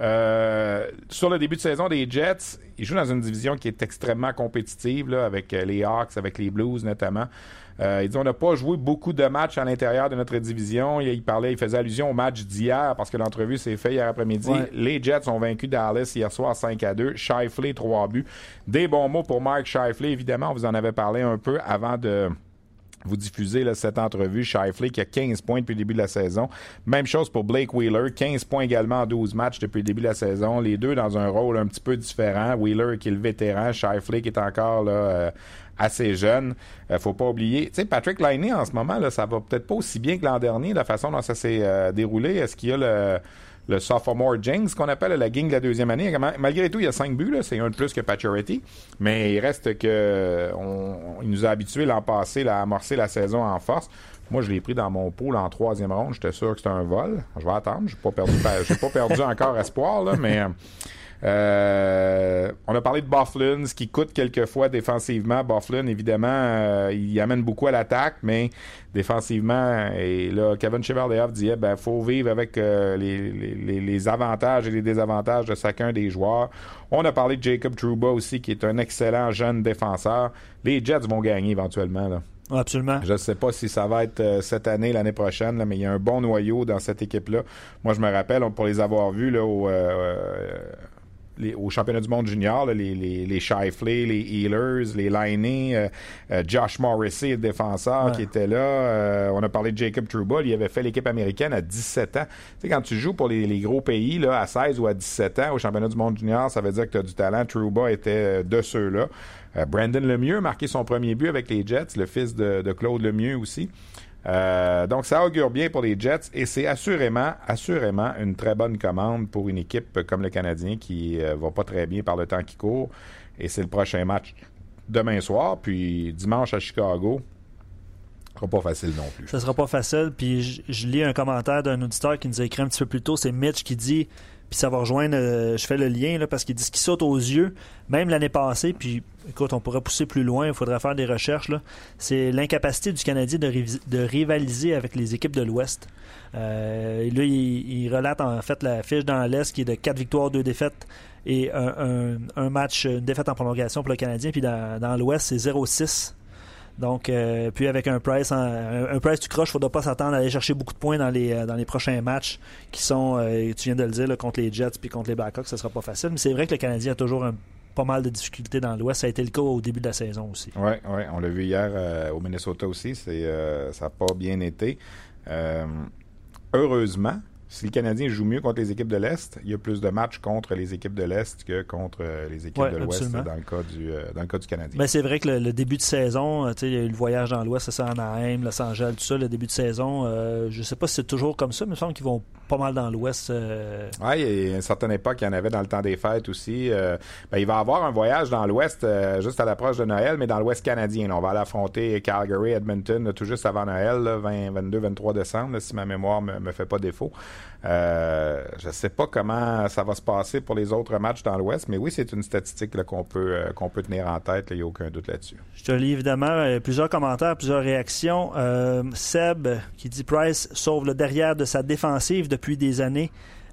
Euh, sur le début de saison des Jets, ils jouent dans une division qui est extrêmement compétitive, là, avec euh, les Hawks, avec les Blues notamment. Euh, il dit on n'a pas joué beaucoup de matchs à l'intérieur de notre division. Il, parlait, il faisait allusion au match d'hier parce que l'entrevue s'est faite hier après-midi. Les Jets ont vaincu Dallas hier soir 5 à 2. Shifley, 3 buts. Des bons mots pour Mark Shifley, évidemment. On vous en avait parlé un peu avant de vous diffusez cette entrevue. Shifley qui a 15 points depuis le début de la saison. Même chose pour Blake Wheeler, 15 points également en 12 matchs depuis le début de la saison. Les deux dans un rôle un petit peu différent. Wheeler qui est le vétéran, Shifley qui est encore là, euh, assez jeune. Euh, faut pas oublier. Tu sais, Patrick Liney en ce moment, là, ça va peut-être pas aussi bien que l'an dernier, la façon dont ça s'est euh, déroulé. Est-ce qu'il y a le le sophomore James, qu'on appelle la gang de la deuxième année. Malgré tout, il y a cinq buts, c'est un de plus que Paturity, mais il reste que on, il nous a habitués l'an passé à amorcer la saison en force. Moi, je l'ai pris dans mon pool en troisième ronde. J'étais sûr que c'était un vol. Je vais attendre. Je n'ai pas perdu, pas perdu encore espoir, là, mais euh, on a parlé de Bufflin, ce qui coûte quelquefois défensivement. Bufflin, évidemment, euh, il amène beaucoup à l'attaque, mais défensivement, et là, Kevin Chevaldehoff disait, ben, faut vivre avec euh, les, les, avantages et les désavantages de chacun des joueurs. On a parlé de Jacob Trouba aussi, qui est un excellent jeune défenseur. Les Jets vont gagner éventuellement, là. Absolument. Je ne sais pas si ça va être cette année, l'année prochaine, mais il y a un bon noyau dans cette équipe-là. Moi, je me rappelle, pour les avoir vus là, au, au championnat du monde junior, les, les, les Shifley, les Healers, les Liney, euh, euh, Josh Morrissey, le défenseur qui était là. Euh, on a parlé de Jacob Trouba, il avait fait l'équipe américaine à 17 ans. Tu sais, quand tu joues pour les, les, gros pays là, à 16 ou à 17 ans au championnat du monde junior, ça veut dire que tu as du talent. Trouba était de ceux-là. Brandon Lemieux a marqué son premier but avec les Jets, le fils de, de Claude Lemieux aussi. Euh, donc, ça augure bien pour les Jets et c'est assurément, assurément une très bonne commande pour une équipe comme le Canadien qui euh, va pas très bien par le temps qui court. Et c'est le prochain match demain soir, puis dimanche à Chicago. Ce sera pas facile non plus. Ça sera pas facile. Puis je, je lis un commentaire d'un auditeur qui nous a écrit un petit peu plus tôt. C'est Mitch qui dit puis ça va rejoindre, euh, je fais le lien là, parce qu'il dit ce qui saute aux yeux, même l'année passée, puis écoute, on pourrait pousser plus loin, il faudrait faire des recherches, c'est l'incapacité du Canadien de, rivaliser avec les équipes de l'Ouest. Euh, là, il, relate en fait la fiche dans l'Est qui est de 4 victoires, 2 défaites et un, un, match, une défaite en prolongation pour le Canadien, puis dans, l'Ouest, c'est 0-6 donc, euh, puis avec un price, un, price tu croches, il ne faudra pas s'attendre à aller chercher beaucoup de points dans les, euh, prochains matchs qui sont, tu viens de le dire, contre les Jets puis contre les Blackhawks, ce sera pas facile. Mais c'est vrai que le Canadien a toujours pas mal de difficultés dans l'Ouest. Ça a été le cas au début de la saison aussi. Oui, ouais, on l'a vu hier au Minnesota aussi. C'est, ça n'a pas bien été. heureusement, si le Canadien joue mieux contre les équipes de l'Est, il y a plus de matchs contre les équipes de l'Est que contre euh, les équipes de l'Ouest dans, le cas du, euh, dans le cas du Canadien. Ben, c'est vrai que le, début de saison, euh, il y a eu le voyage dans l'Ouest, c'est Anaheim, Los Angeles, tout ça, le début de saison, je sais pas si c'est toujours comme ça, mais il me semble qu'ils vont pas mal dans l'Ouest. Oui, il y a une certaine époque, il y en avait dans le temps des fêtes aussi. Ben, il va y avoir un voyage dans l'Ouest juste à l'approche de Noël, mais dans l'Ouest canadien. on va aller affronter Calgary, Edmonton, tout juste avant Noël, 20, 22, 23 décembre, si ma mémoire me, me fait pas défaut. Euh, je ne sais pas comment ça va se passer pour les autres matchs dans l'Ouest, mais oui, c'est une statistique qu'on peut, euh, qu'on peut tenir en tête. Il n'y a aucun doute là-dessus. Je te lis évidemment euh, plusieurs commentaires, plusieurs réactions. Seb qui dit Price sauve le derrière de sa défensive depuis des années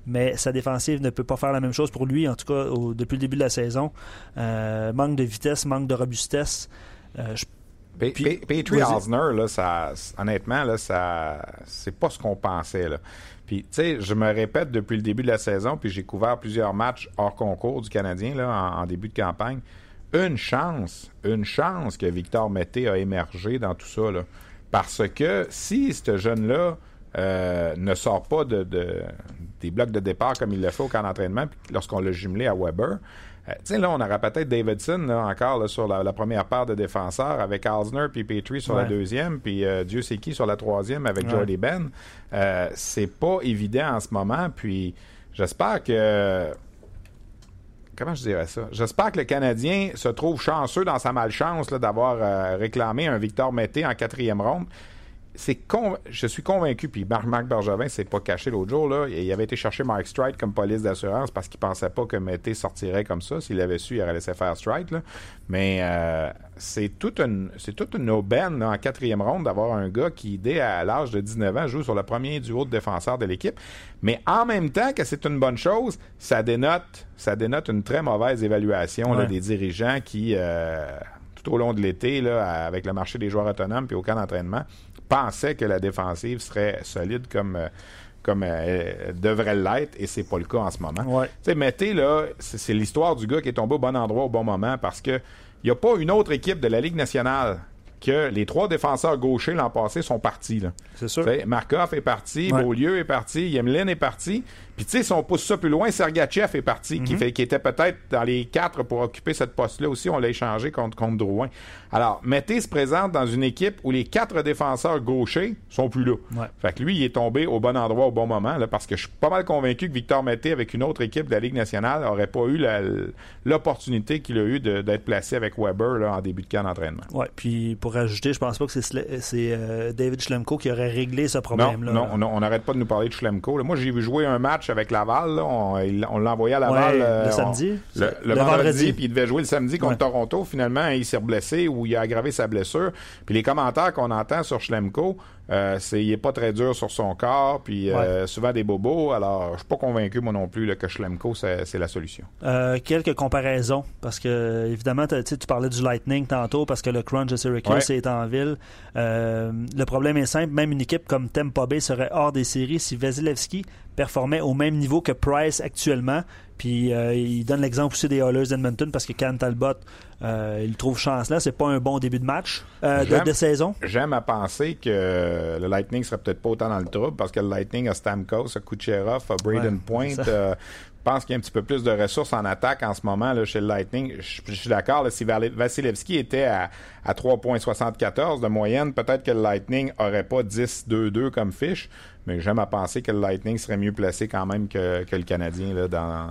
mais sa défensive ne peut pas faire la même chose pour lui, en tout cas depuis le début de la saison. manque de vitesse, manque de robustesse. Petrie Osner, là, ça, honnêtement, là, ça, c'est pas ce qu'on pensait. Là. Puis, tu sais, je me répète depuis le début de la saison, puis j'ai couvert plusieurs matchs hors concours du Canadien là, en, début de campagne. Une chance, une chance que Victor Mété a émergé dans tout ça. Là. Parce que si ce jeune-là euh, ne sort pas de, des blocs de départ comme il le fait au camp d'entraînement, lorsqu'on l'a jumelé à Weber, euh, sais, là, on aurait peut-être Davidson encore sur la, première paire de défenseurs avec Alsner puis Petrie sur la deuxième, puis euh, Dieu sait qui sur la troisième avec Jordy Ben. Euh, c'est pas évident en ce moment, puis j'espère que comment je dirais ça? J'espère que le Canadien se trouve chanceux dans sa malchance d'avoir réclamé un Victor Mété en quatrième ronde c'est je suis convaincu, puis Marc, Bergevin s'est pas caché l'autre jour, là, il avait été chercher Mark Stride comme police d'assurance parce qu'il pensait pas que Mété sortirait comme ça. S'il avait su, il aurait laissé faire Stride. Là. Mais euh, c'est toute une c'est toute une aubaine en quatrième ronde d'avoir un gars qui, dès à l'âge de 19 ans, joue sur le premier duo de défenseurs de l'équipe. Mais en même temps que c'est une bonne chose, ça dénote ça dénote une très mauvaise évaluation des dirigeants qui, euh, tout au long de l'été, avec le marché des joueurs autonomes puis aucun entraînement pensait que la défensive serait solide comme euh, comme elle devrait l'être, et c'est pas le cas en ce moment. Ouais. Tu sais, Mété, là, c'est l'histoire du gars qui est tombé au bon endroit au bon moment parce que il n'y a pas une autre équipe de la Ligue nationale que les trois défenseurs gauchers l'an passé sont partis. C'est sûr. Markov est parti, Beaulieu est parti, Yemlin est parti. Puis, tu sais, si on pousse ça plus loin, Sergachev est parti, qui, mhm. fait, qui était peut-être dans les quatre pour occuper cette poste-là aussi. On l'a échangé contre, contre Drouin. Alors, Mété se présente dans une équipe où les quatre défenseurs gauchers sont plus là. Fait que lui, il est tombé au bon endroit au bon moment, là, parce que je suis pas mal convaincu que Victor Mété, avec une autre équipe de la Ligue nationale, n'aurait pas eu l'opportunité qu'il a eu d'être placé avec Weber là, en début de camp d'entraînement. Oui, puis pour ajouter, je pense pas que c'est euh, David Schlemko qui aurait réglé ce problème-là. Non, non, on n'arrête pas de nous parler de Schlemko. Moi, j'ai vu jouer un match avec Laval. On, l'a envoyé à Laval. le euh, samedi. le, vendredi, puis il devait jouer le samedi contre Toronto. Finalement, il s'est blessé ou il a aggravé sa blessure. Puis les commentaires qu'on entend sur Schlemko, euh, c'est il est pas très dur sur son corps, puis euh, souvent des bobos. Alors, je suis pas convaincu moi non plus que Schlemko c'est la solution. quelques comparaisons parce que évidemment, tu parlais du Lightning tantôt parce que le crunch de Syracuse est en ville. le problème est simple, même une équipe comme Tampa Bay serait hors des séries si Vasilevski performait au même niveau que Price actuellement. Puis euh, il donne l'exemple aussi des Oilers d'Edmonton parce que Can Talbot, euh, il trouve chance là. C'est pas un bon début de match euh, de, saison. J'aime à penser que le Lightning serait peut-être pas autant dans le trouble parce que le Lightning a Stamkos, a Kucherov, a Braden Point. Je pense qu'il y a un petit peu plus de ressources en attaque en ce moment là, chez le Lightning. Je, suis d'accord, si Vasilevski était à, à 3,74 de moyenne, peut-être que le Lightning aurait pas 10-2-2 comme fiche, mais j'aime à penser que le Lightning serait mieux placé quand même que, le Canadien là, dans,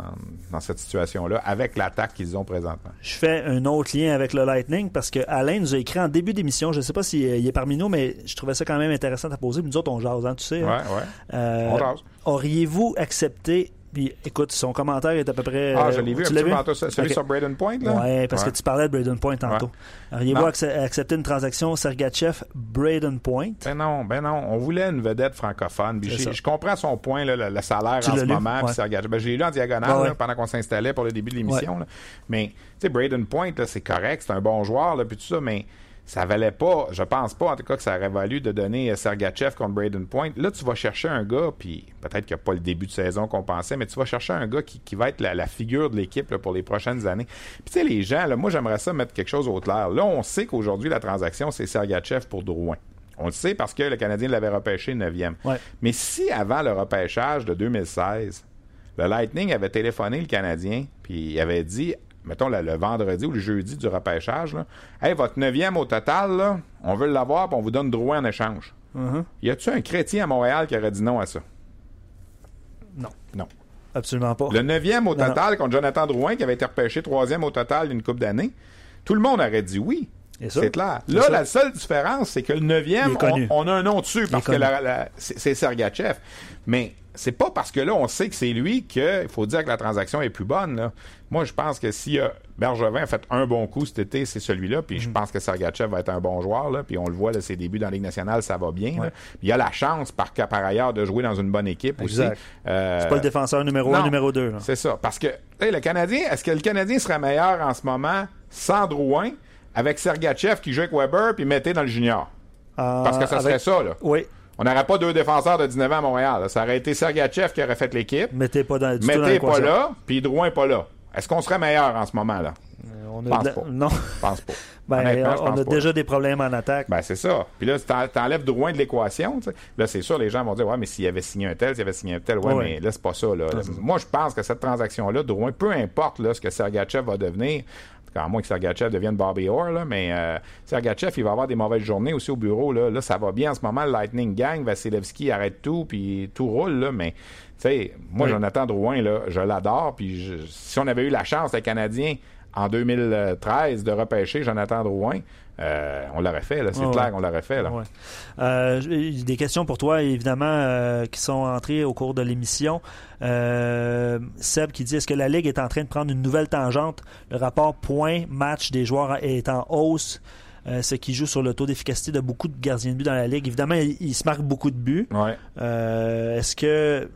dans cette situation-là, avec l'attaque qu'ils ont présentement. Je fais un autre lien avec le Lightning parce que Alain nous a écrit en début d'émission, je ne sais pas s'il est parmi nous, mais je trouvais ça quand même intéressant à poser. Nous autres, on jase, hein, tu sais. Hein. Ouais, ouais. Euh, on jase. Auriez-vous accepté puis écoute, son commentaire est à peu près. Ah, je l'ai vu, un celui sur Braden Point, là? Oui, parce que tu parlais de Braden Point tantôt. Auriez-vous accepté une transaction Sergachev Braden Point? Ben non, ben non. On voulait une vedette francophone. je comprends son point, là, le, salaire en ce moment. Ouais. Sergachev. Ben, j'ai lu en diagonale pendant qu'on s'installait pour le début de l'émission. Mais, tu sais, Braden Point, c'est correct, c'est un bon joueur, là, puis tout ça, mais ça valait pas, je pense pas en tout cas que ça aurait valu de donner Sergachev contre Braden Point. Là, tu vas chercher un gars, puis peut-être qu'il n'y a pas le début de saison qu'on pensait, mais tu vas chercher un gars qui, va être la, figure de l'équipe pour les prochaines années. Puis tu sais, les gens, là, moi j'aimerais ça mettre quelque chose au clair. Là, on sait qu'aujourd'hui, la transaction, c'est Sergachev pour Drouin. On le sait parce que le Canadien l'avait repêché 9e. Mais si avant le repêchage de 2016, le Lightning avait téléphoné le Canadien, puis il avait dit, mettons le, vendredi ou le jeudi du repêchage, là, hey, votre neuvième au total, on veut l'avoir, puis on vous donne droit en échange. Uh-huh. Y a-tu un chrétien à Montréal qui aurait dit non à ça? Non. Non. Absolument pas. Le neuvième au total contre Jonathan Drouin, qui avait été repêché troisième au total d'une coupe d'années, tout le monde aurait dit oui. C'est clair. Là, la seule différence, c'est que le neuvième, on, a un nom dessus parce que c'est Sergachev. Mais c'est pas parce que là, on sait que c'est lui qu'il faut dire que la transaction est plus bonne. Moi, je pense que si euh, Bergevin a fait un bon coup cet été, c'est celui-là. Puis je mhm. pense que Sergachev va être un bon joueur. Là, puis on le voit, là, ses débuts dans la Ligue nationale, ça va bien. Il a la chance, par, par ailleurs, de jouer dans une bonne équipe aussi. Euh, c'est pas le défenseur numéro un, numéro deux. C'est ça. Parce que le Canadien, est-ce que le Canadien serait meilleur en ce moment sans Drouin avec Sergachev qui joue avec Weber puis mettait dans le junior? Parce que ça serait ça, là. Oui. On n'aurait pas deux défenseurs de 19 ans à Montréal. Ça aurait été Sergachev qui aurait fait l'équipe. Mettez pas dans Mettez pas là, puis Drouin pas là. Est-ce qu'on serait meilleur en ce moment-là? Euh, on pense pas. (laughs) Non. pense pas. Ben, on a déjà des problèmes en attaque. Ben, c'est ça. Puis là, tu enlèves Drouin de l'équation. Là, c'est sûr, les gens vont dire Ouais, mais s'il avait signé un tel, s'il avait signé un tel, ouais, mais là, c'est pas ça. Là. Moi, je pense que cette transaction-là, Drouin, peu importe là, ce que Sergachev va devenir, à moins que Sergachev devienne Bobby Orr, là, mais euh, Sergachev, il va avoir des mauvaises journées aussi au bureau. Là, là ça va bien en ce moment. Lightning Gang, Vasilevski arrête tout, puis tout roule, là, mais tu sais, moi, Jonathan Drouin, là, je l'adore, puis si on avait eu la chance, les Canadiens, en 2013, de repêcher Jonathan Drouin, euh, on l'aurait fait, c'est clair qu'on l'aurait fait. Là. Euh, des questions pour toi, évidemment, euh, qui sont entrées au cours de l'émission. Seb qui dit est-ce que la Ligue est en train de prendre une nouvelle tangente? Le rapport point-match des joueurs est en hausse. ce qui joue sur le taux d'efficacité de beaucoup de gardiens de but dans la Ligue. Évidemment, il, se marque beaucoup de buts. est-ce que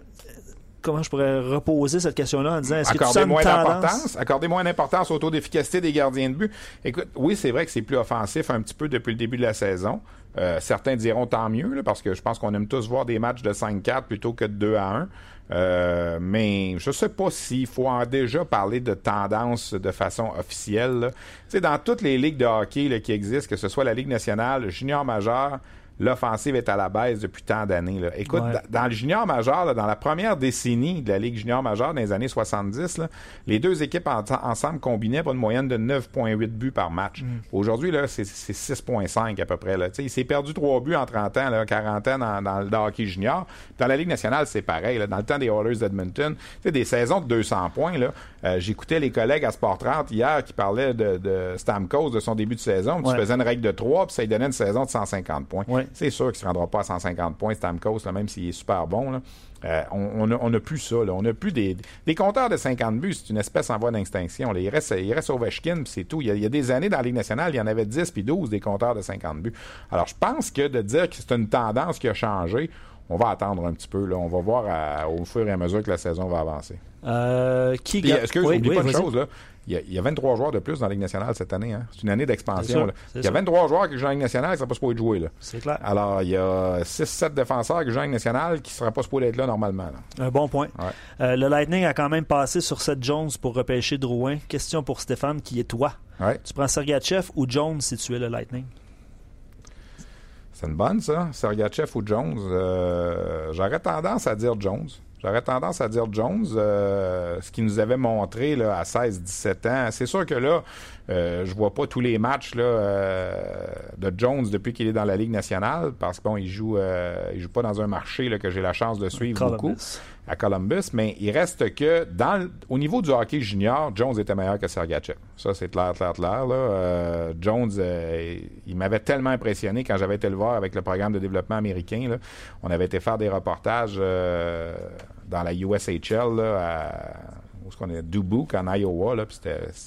comment je pourrais reposer cette question-là en disant est-ce que tu moins d'importance, accorder moins d'importance au taux d'efficacité des gardiens de but? Écoute, oui, c'est vrai que c'est plus offensif un petit peu depuis le début de la saison. Euh, certains diront tant mieux, parce que je pense qu'on aime tous voir des matchs de 5-4 plutôt que de 2 à 1. Euh, mais je sais pas s'il faut en déjà parler de tendance de façon officielle. Tu sais, dans toutes les ligues de hockey qui existent, que ce soit la Ligue nationale, junior majeur, l'offensive est à la baisse depuis tant d'années. Écoute, dans le junior majeur, dans la première décennie de la Ligue junior majeure dans les années 70, les deux équipes ensemble combinaient pour une moyenne de 9,8 buts par match. Mm. Aujourd'hui, c'est 6,5 à peu près. Là. Il s'est perdu trois buts en 30 ans, là, 40 ans dans, le hockey junior. Dans la Ligue nationale, c'est pareil. Dans le temps des Oilers d'Edmonton, des saisons de 200 points. Là, euh, j'écoutais les collègues à Sport 30 hier qui parlaient de, Stamkos, de son début de saison. Tu faisais une règle de 3, puis ça lui donnait une saison de 150 points. C'est sûr qu'il ne se rendra pas à 150 points, Stamkos, même s'il est super bon. Euh, on n'a plus ça. On n'a plus des, des compteurs de 50 buts. C'est une espèce en voie d'extinction. Il reste, il reste Ovechkin, c'est tout. Il y, a, des années dans la Ligue nationale, il y en avait 10 puis 12 des compteurs de 50 buts. Alors, je pense que de dire que c'est une tendance qui a changé, on va attendre un petit peu. Là. On va voir au fur et à mesure que la saison va avancer. Euh, qui Est-ce que oui, pas une chose, là? Il y, a, 23 joueurs de plus dans la Ligue nationale cette année. Hein? C'est une année d'expansion. Il y a 23 joueurs qui jouent en Ligue nationale qui ne seraient pas supposés jouer. C'est clair. Alors, il y a 6-7 défenseurs qui jouent en Ligue nationale qui ne seraient pas supposés être là normalement. Un bon point. Euh, le Lightning a quand même passé sur Seth Jones pour repêcher Drouin. Question pour Stéphane, qui est toi? Tu prends Sergachev ou Jones si tu es le Lightning? C'est une bonne, ça. Sergachev ou Jones. Euh, j'aurais tendance à dire Jones. J'aurais tendance à dire Jones, euh, ce qu'il nous avait montré là, à 16-17 ans. C'est sûr que là, euh, je vois pas tous les matchs là, euh, de Jones depuis qu'il est dans la Ligue nationale, parce qu'il bon, il joue, euh, il joue pas dans un marché là, que j'ai la chance de suivre beaucoup à Columbus, mais il reste que dans au niveau du hockey junior, Jones était meilleur que Sergachev. Ça, c'est clair, clair, clair. Là. Jones, il m'avait tellement impressionné quand j'avais été le voir avec le programme de développement américain. Là. On avait été faire des reportages dans la USHL là, à où ce qu'on est, Dubuque en Iowa, là,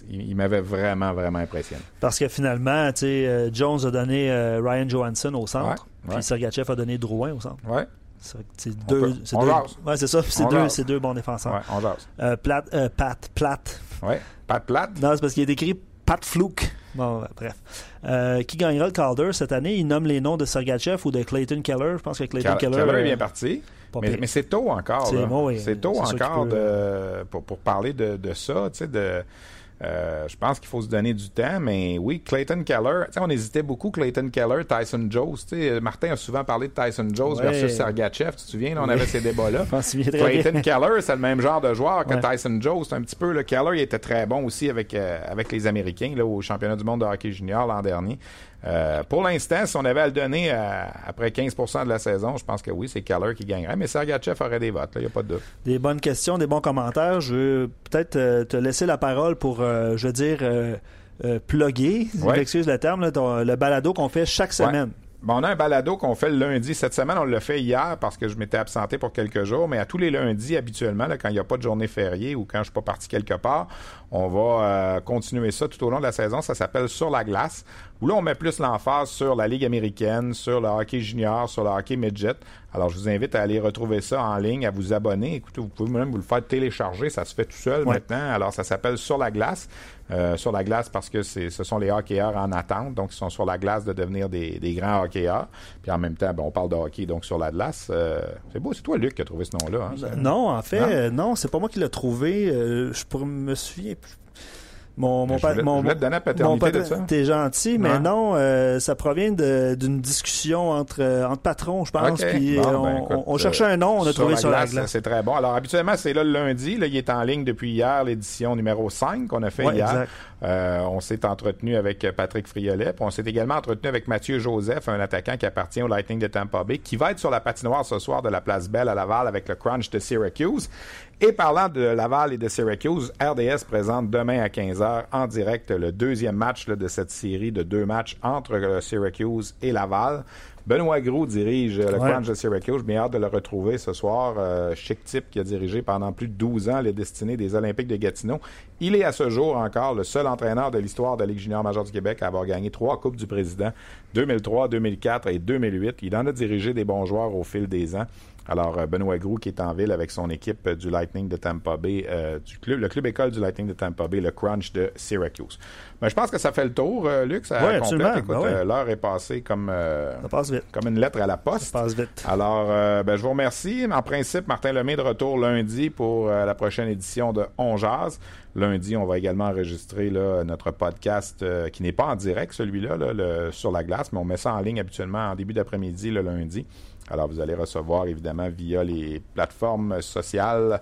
il, m'avait vraiment, vraiment impressionné. Parce que finalement, tu sais, euh, Jones a donné euh, Ryan Johansson au centre, puis Sergachev a donné Drouin au centre. Ouais. C'est deux. C'est deux, ouais, c'est ça. C'est deux, c'est deux bons défenseurs. Ouais, on jase. Euh, Pat, euh, Pat, Platt. Ouais, Pat Platt. Non, c'est parce qu'il est écrit Pat Fluke. Bon, bref. Euh, qui gagnera le Calder cette année? Il nomme les noms de Sergachev ou de Clayton Keller. Je pense que Clayton Keller... Keller est bien parti. Mais, c'est tôt encore. C'est tôt encore de, pour, pour, parler de, de ça, tu sais, de Euh, je pense qu'il faut se donner du temps, mais oui, Clayton Keller, on hésitait beaucoup, Clayton Keller, Tyson Jones. Martin a souvent parlé de Tyson Jones versus Sergachev, tu te souviens, on avait ces débats-là. (laughs) Clayton Keller, c'est le même genre de joueur que Tyson Jones, un petit peu. Le Keller, il était très bon aussi avec, euh, avec les Américains là, au championnat du monde de hockey junior l'an dernier. Euh, pour l'instant, si on avait à le donner après 15% de la saison, je pense que oui, c'est Keller qui gagnerait, mais Sergachev aurait des votes, il n'y a pas de doute. Des bonnes questions, des bons commentaires. Je veux peut-être te laisser la parole pour euh, je veux dire, euh, euh plugger, excuse le terme, le balado qu'on fait chaque semaine. Bon, on a un balado qu'on fait le lundi. Cette semaine, on l'a fait hier parce que je m'étais absenté pour quelques jours, mais à tous les lundis, habituellement, quand il n'y a pas de journée fériée ou quand je ne suis pas parti quelque part, on va continuer ça tout au long de la saison. Ça s'appelle Sur la glace, où là, on met plus l'emphase sur la Ligue américaine, sur le hockey junior, sur le hockey midget. Alors, je vous invite à aller retrouver ça en ligne, à vous abonner. Écoutez, vous pouvez même vous le faire télécharger, ça se fait tout seul maintenant. Alors, ça s'appelle Sur la glace. Euh, sur la glace parce que ce sont les hockeyeurs en attente, donc ils sont sur la glace de devenir des, grands hockeyeurs. Puis en même temps, ben, on parle de hockey, donc sur la glace. Euh, c'est beau, c'est toi, Luc, qui a trouvé ce nom-là. Hein, non, en fait, non, c'est pas moi qui l'ai trouvé. Euh, je pourrais me souviens mon, mon, je mon, ça. T'es gentil, mais non, euh, ça provient d'une discussion entre, euh, entre patrons, je pense. Puis euh, ben, on, cherchait un nom, on a trouvé sur la glace. C'est très bon. Alors, habituellement, c'est là le lundi. Là, il est en ligne depuis hier, l'édition numéro 5 qu'on a fait hier. on s'est entretenu avec Patrick Friolet. on s'est également entretenu avec Mathieu Joseph, un attaquant qui appartient au Lightning de Tampa Bay, qui va être sur la patinoire ce soir de la Place Belle à Laval avec le Crunch de Syracuse. Et parlant de Laval et de Syracuse, RDS présente demain à 15h en direct le deuxième match de cette série de deux matchs entre euh, Syracuse et Laval. Benoît Gros dirige le Crunch de Syracuse. Bien hâte de le retrouver ce soir. Euh, chic type qui a dirigé pendant plus de 12 ans les destinées des Olympiques de Gatineau. Il est à ce jour encore le seul entraîneur de l'histoire de la Ligue junior majeure du Québec à avoir gagné trois Coupes du Président, 2003, 2004 et 2008. Il en a dirigé des bons joueurs au fil des ans. Alors, euh, Benoît Groux qui est en ville avec son équipe du Lightning de Tampa Bay, euh, du club, le club école du Lightning de Tampa Bay, le Crunch de Syracuse. Mais je pense que ça fait le tour, euh, Luc. Ça oui, absolument. Ben l'heure est passée comme, comme une lettre à la poste. Ça passe vite. Alors, ben, je vous remercie. En principe, Martin Lemay de retour lundi pour la prochaine édition de On Jazz. Lundi, on va également enregistrer là, notre podcast qui n'est pas en direct, celui-là, là, sur la glace, mais on met ça en ligne habituellement en début d'après-midi le lundi. Alors, vous allez recevoir évidemment via les plateformes sociales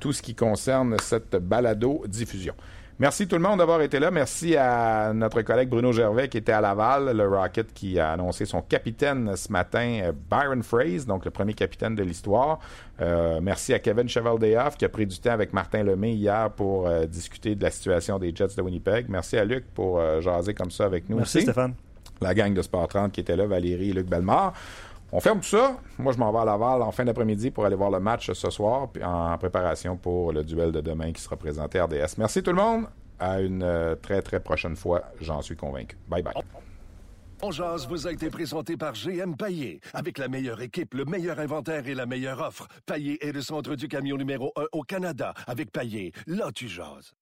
tout ce qui concerne cette balado-diffusion. Merci tout le monde d'avoir été là. Merci à notre collègue Bruno Gervais qui était à Laval, le Rocket qui a annoncé son capitaine ce matin, Byron Fraze, donc le premier capitaine de l'histoire. Euh, merci à Kevin Chevaldeoff qui a pris du temps avec Martin Lemay hier pour euh, discuter de la situation des Jets de Winnipeg. Merci à Luc pour euh, jaser comme ça avec nous Merci Stéphane. La gang de Sport 30 qui était là, Valérie et Luc Bellemare. On ferme tout ça. Moi, je m'en vais à Laval en fin d'après-midi pour aller voir le match ce soir, en préparation pour le duel de demain qui sera présenté RDS. Merci tout le monde. À une euh, très, très prochaine fois, j'en suis convaincu. Bye bye. On vous a été présenté par GM Paillé. Avec la meilleure équipe, le meilleur inventaire et la meilleure offre. Paillé est le centre du camion numéro 1 au Canada. Avec Paillé, là tu jases.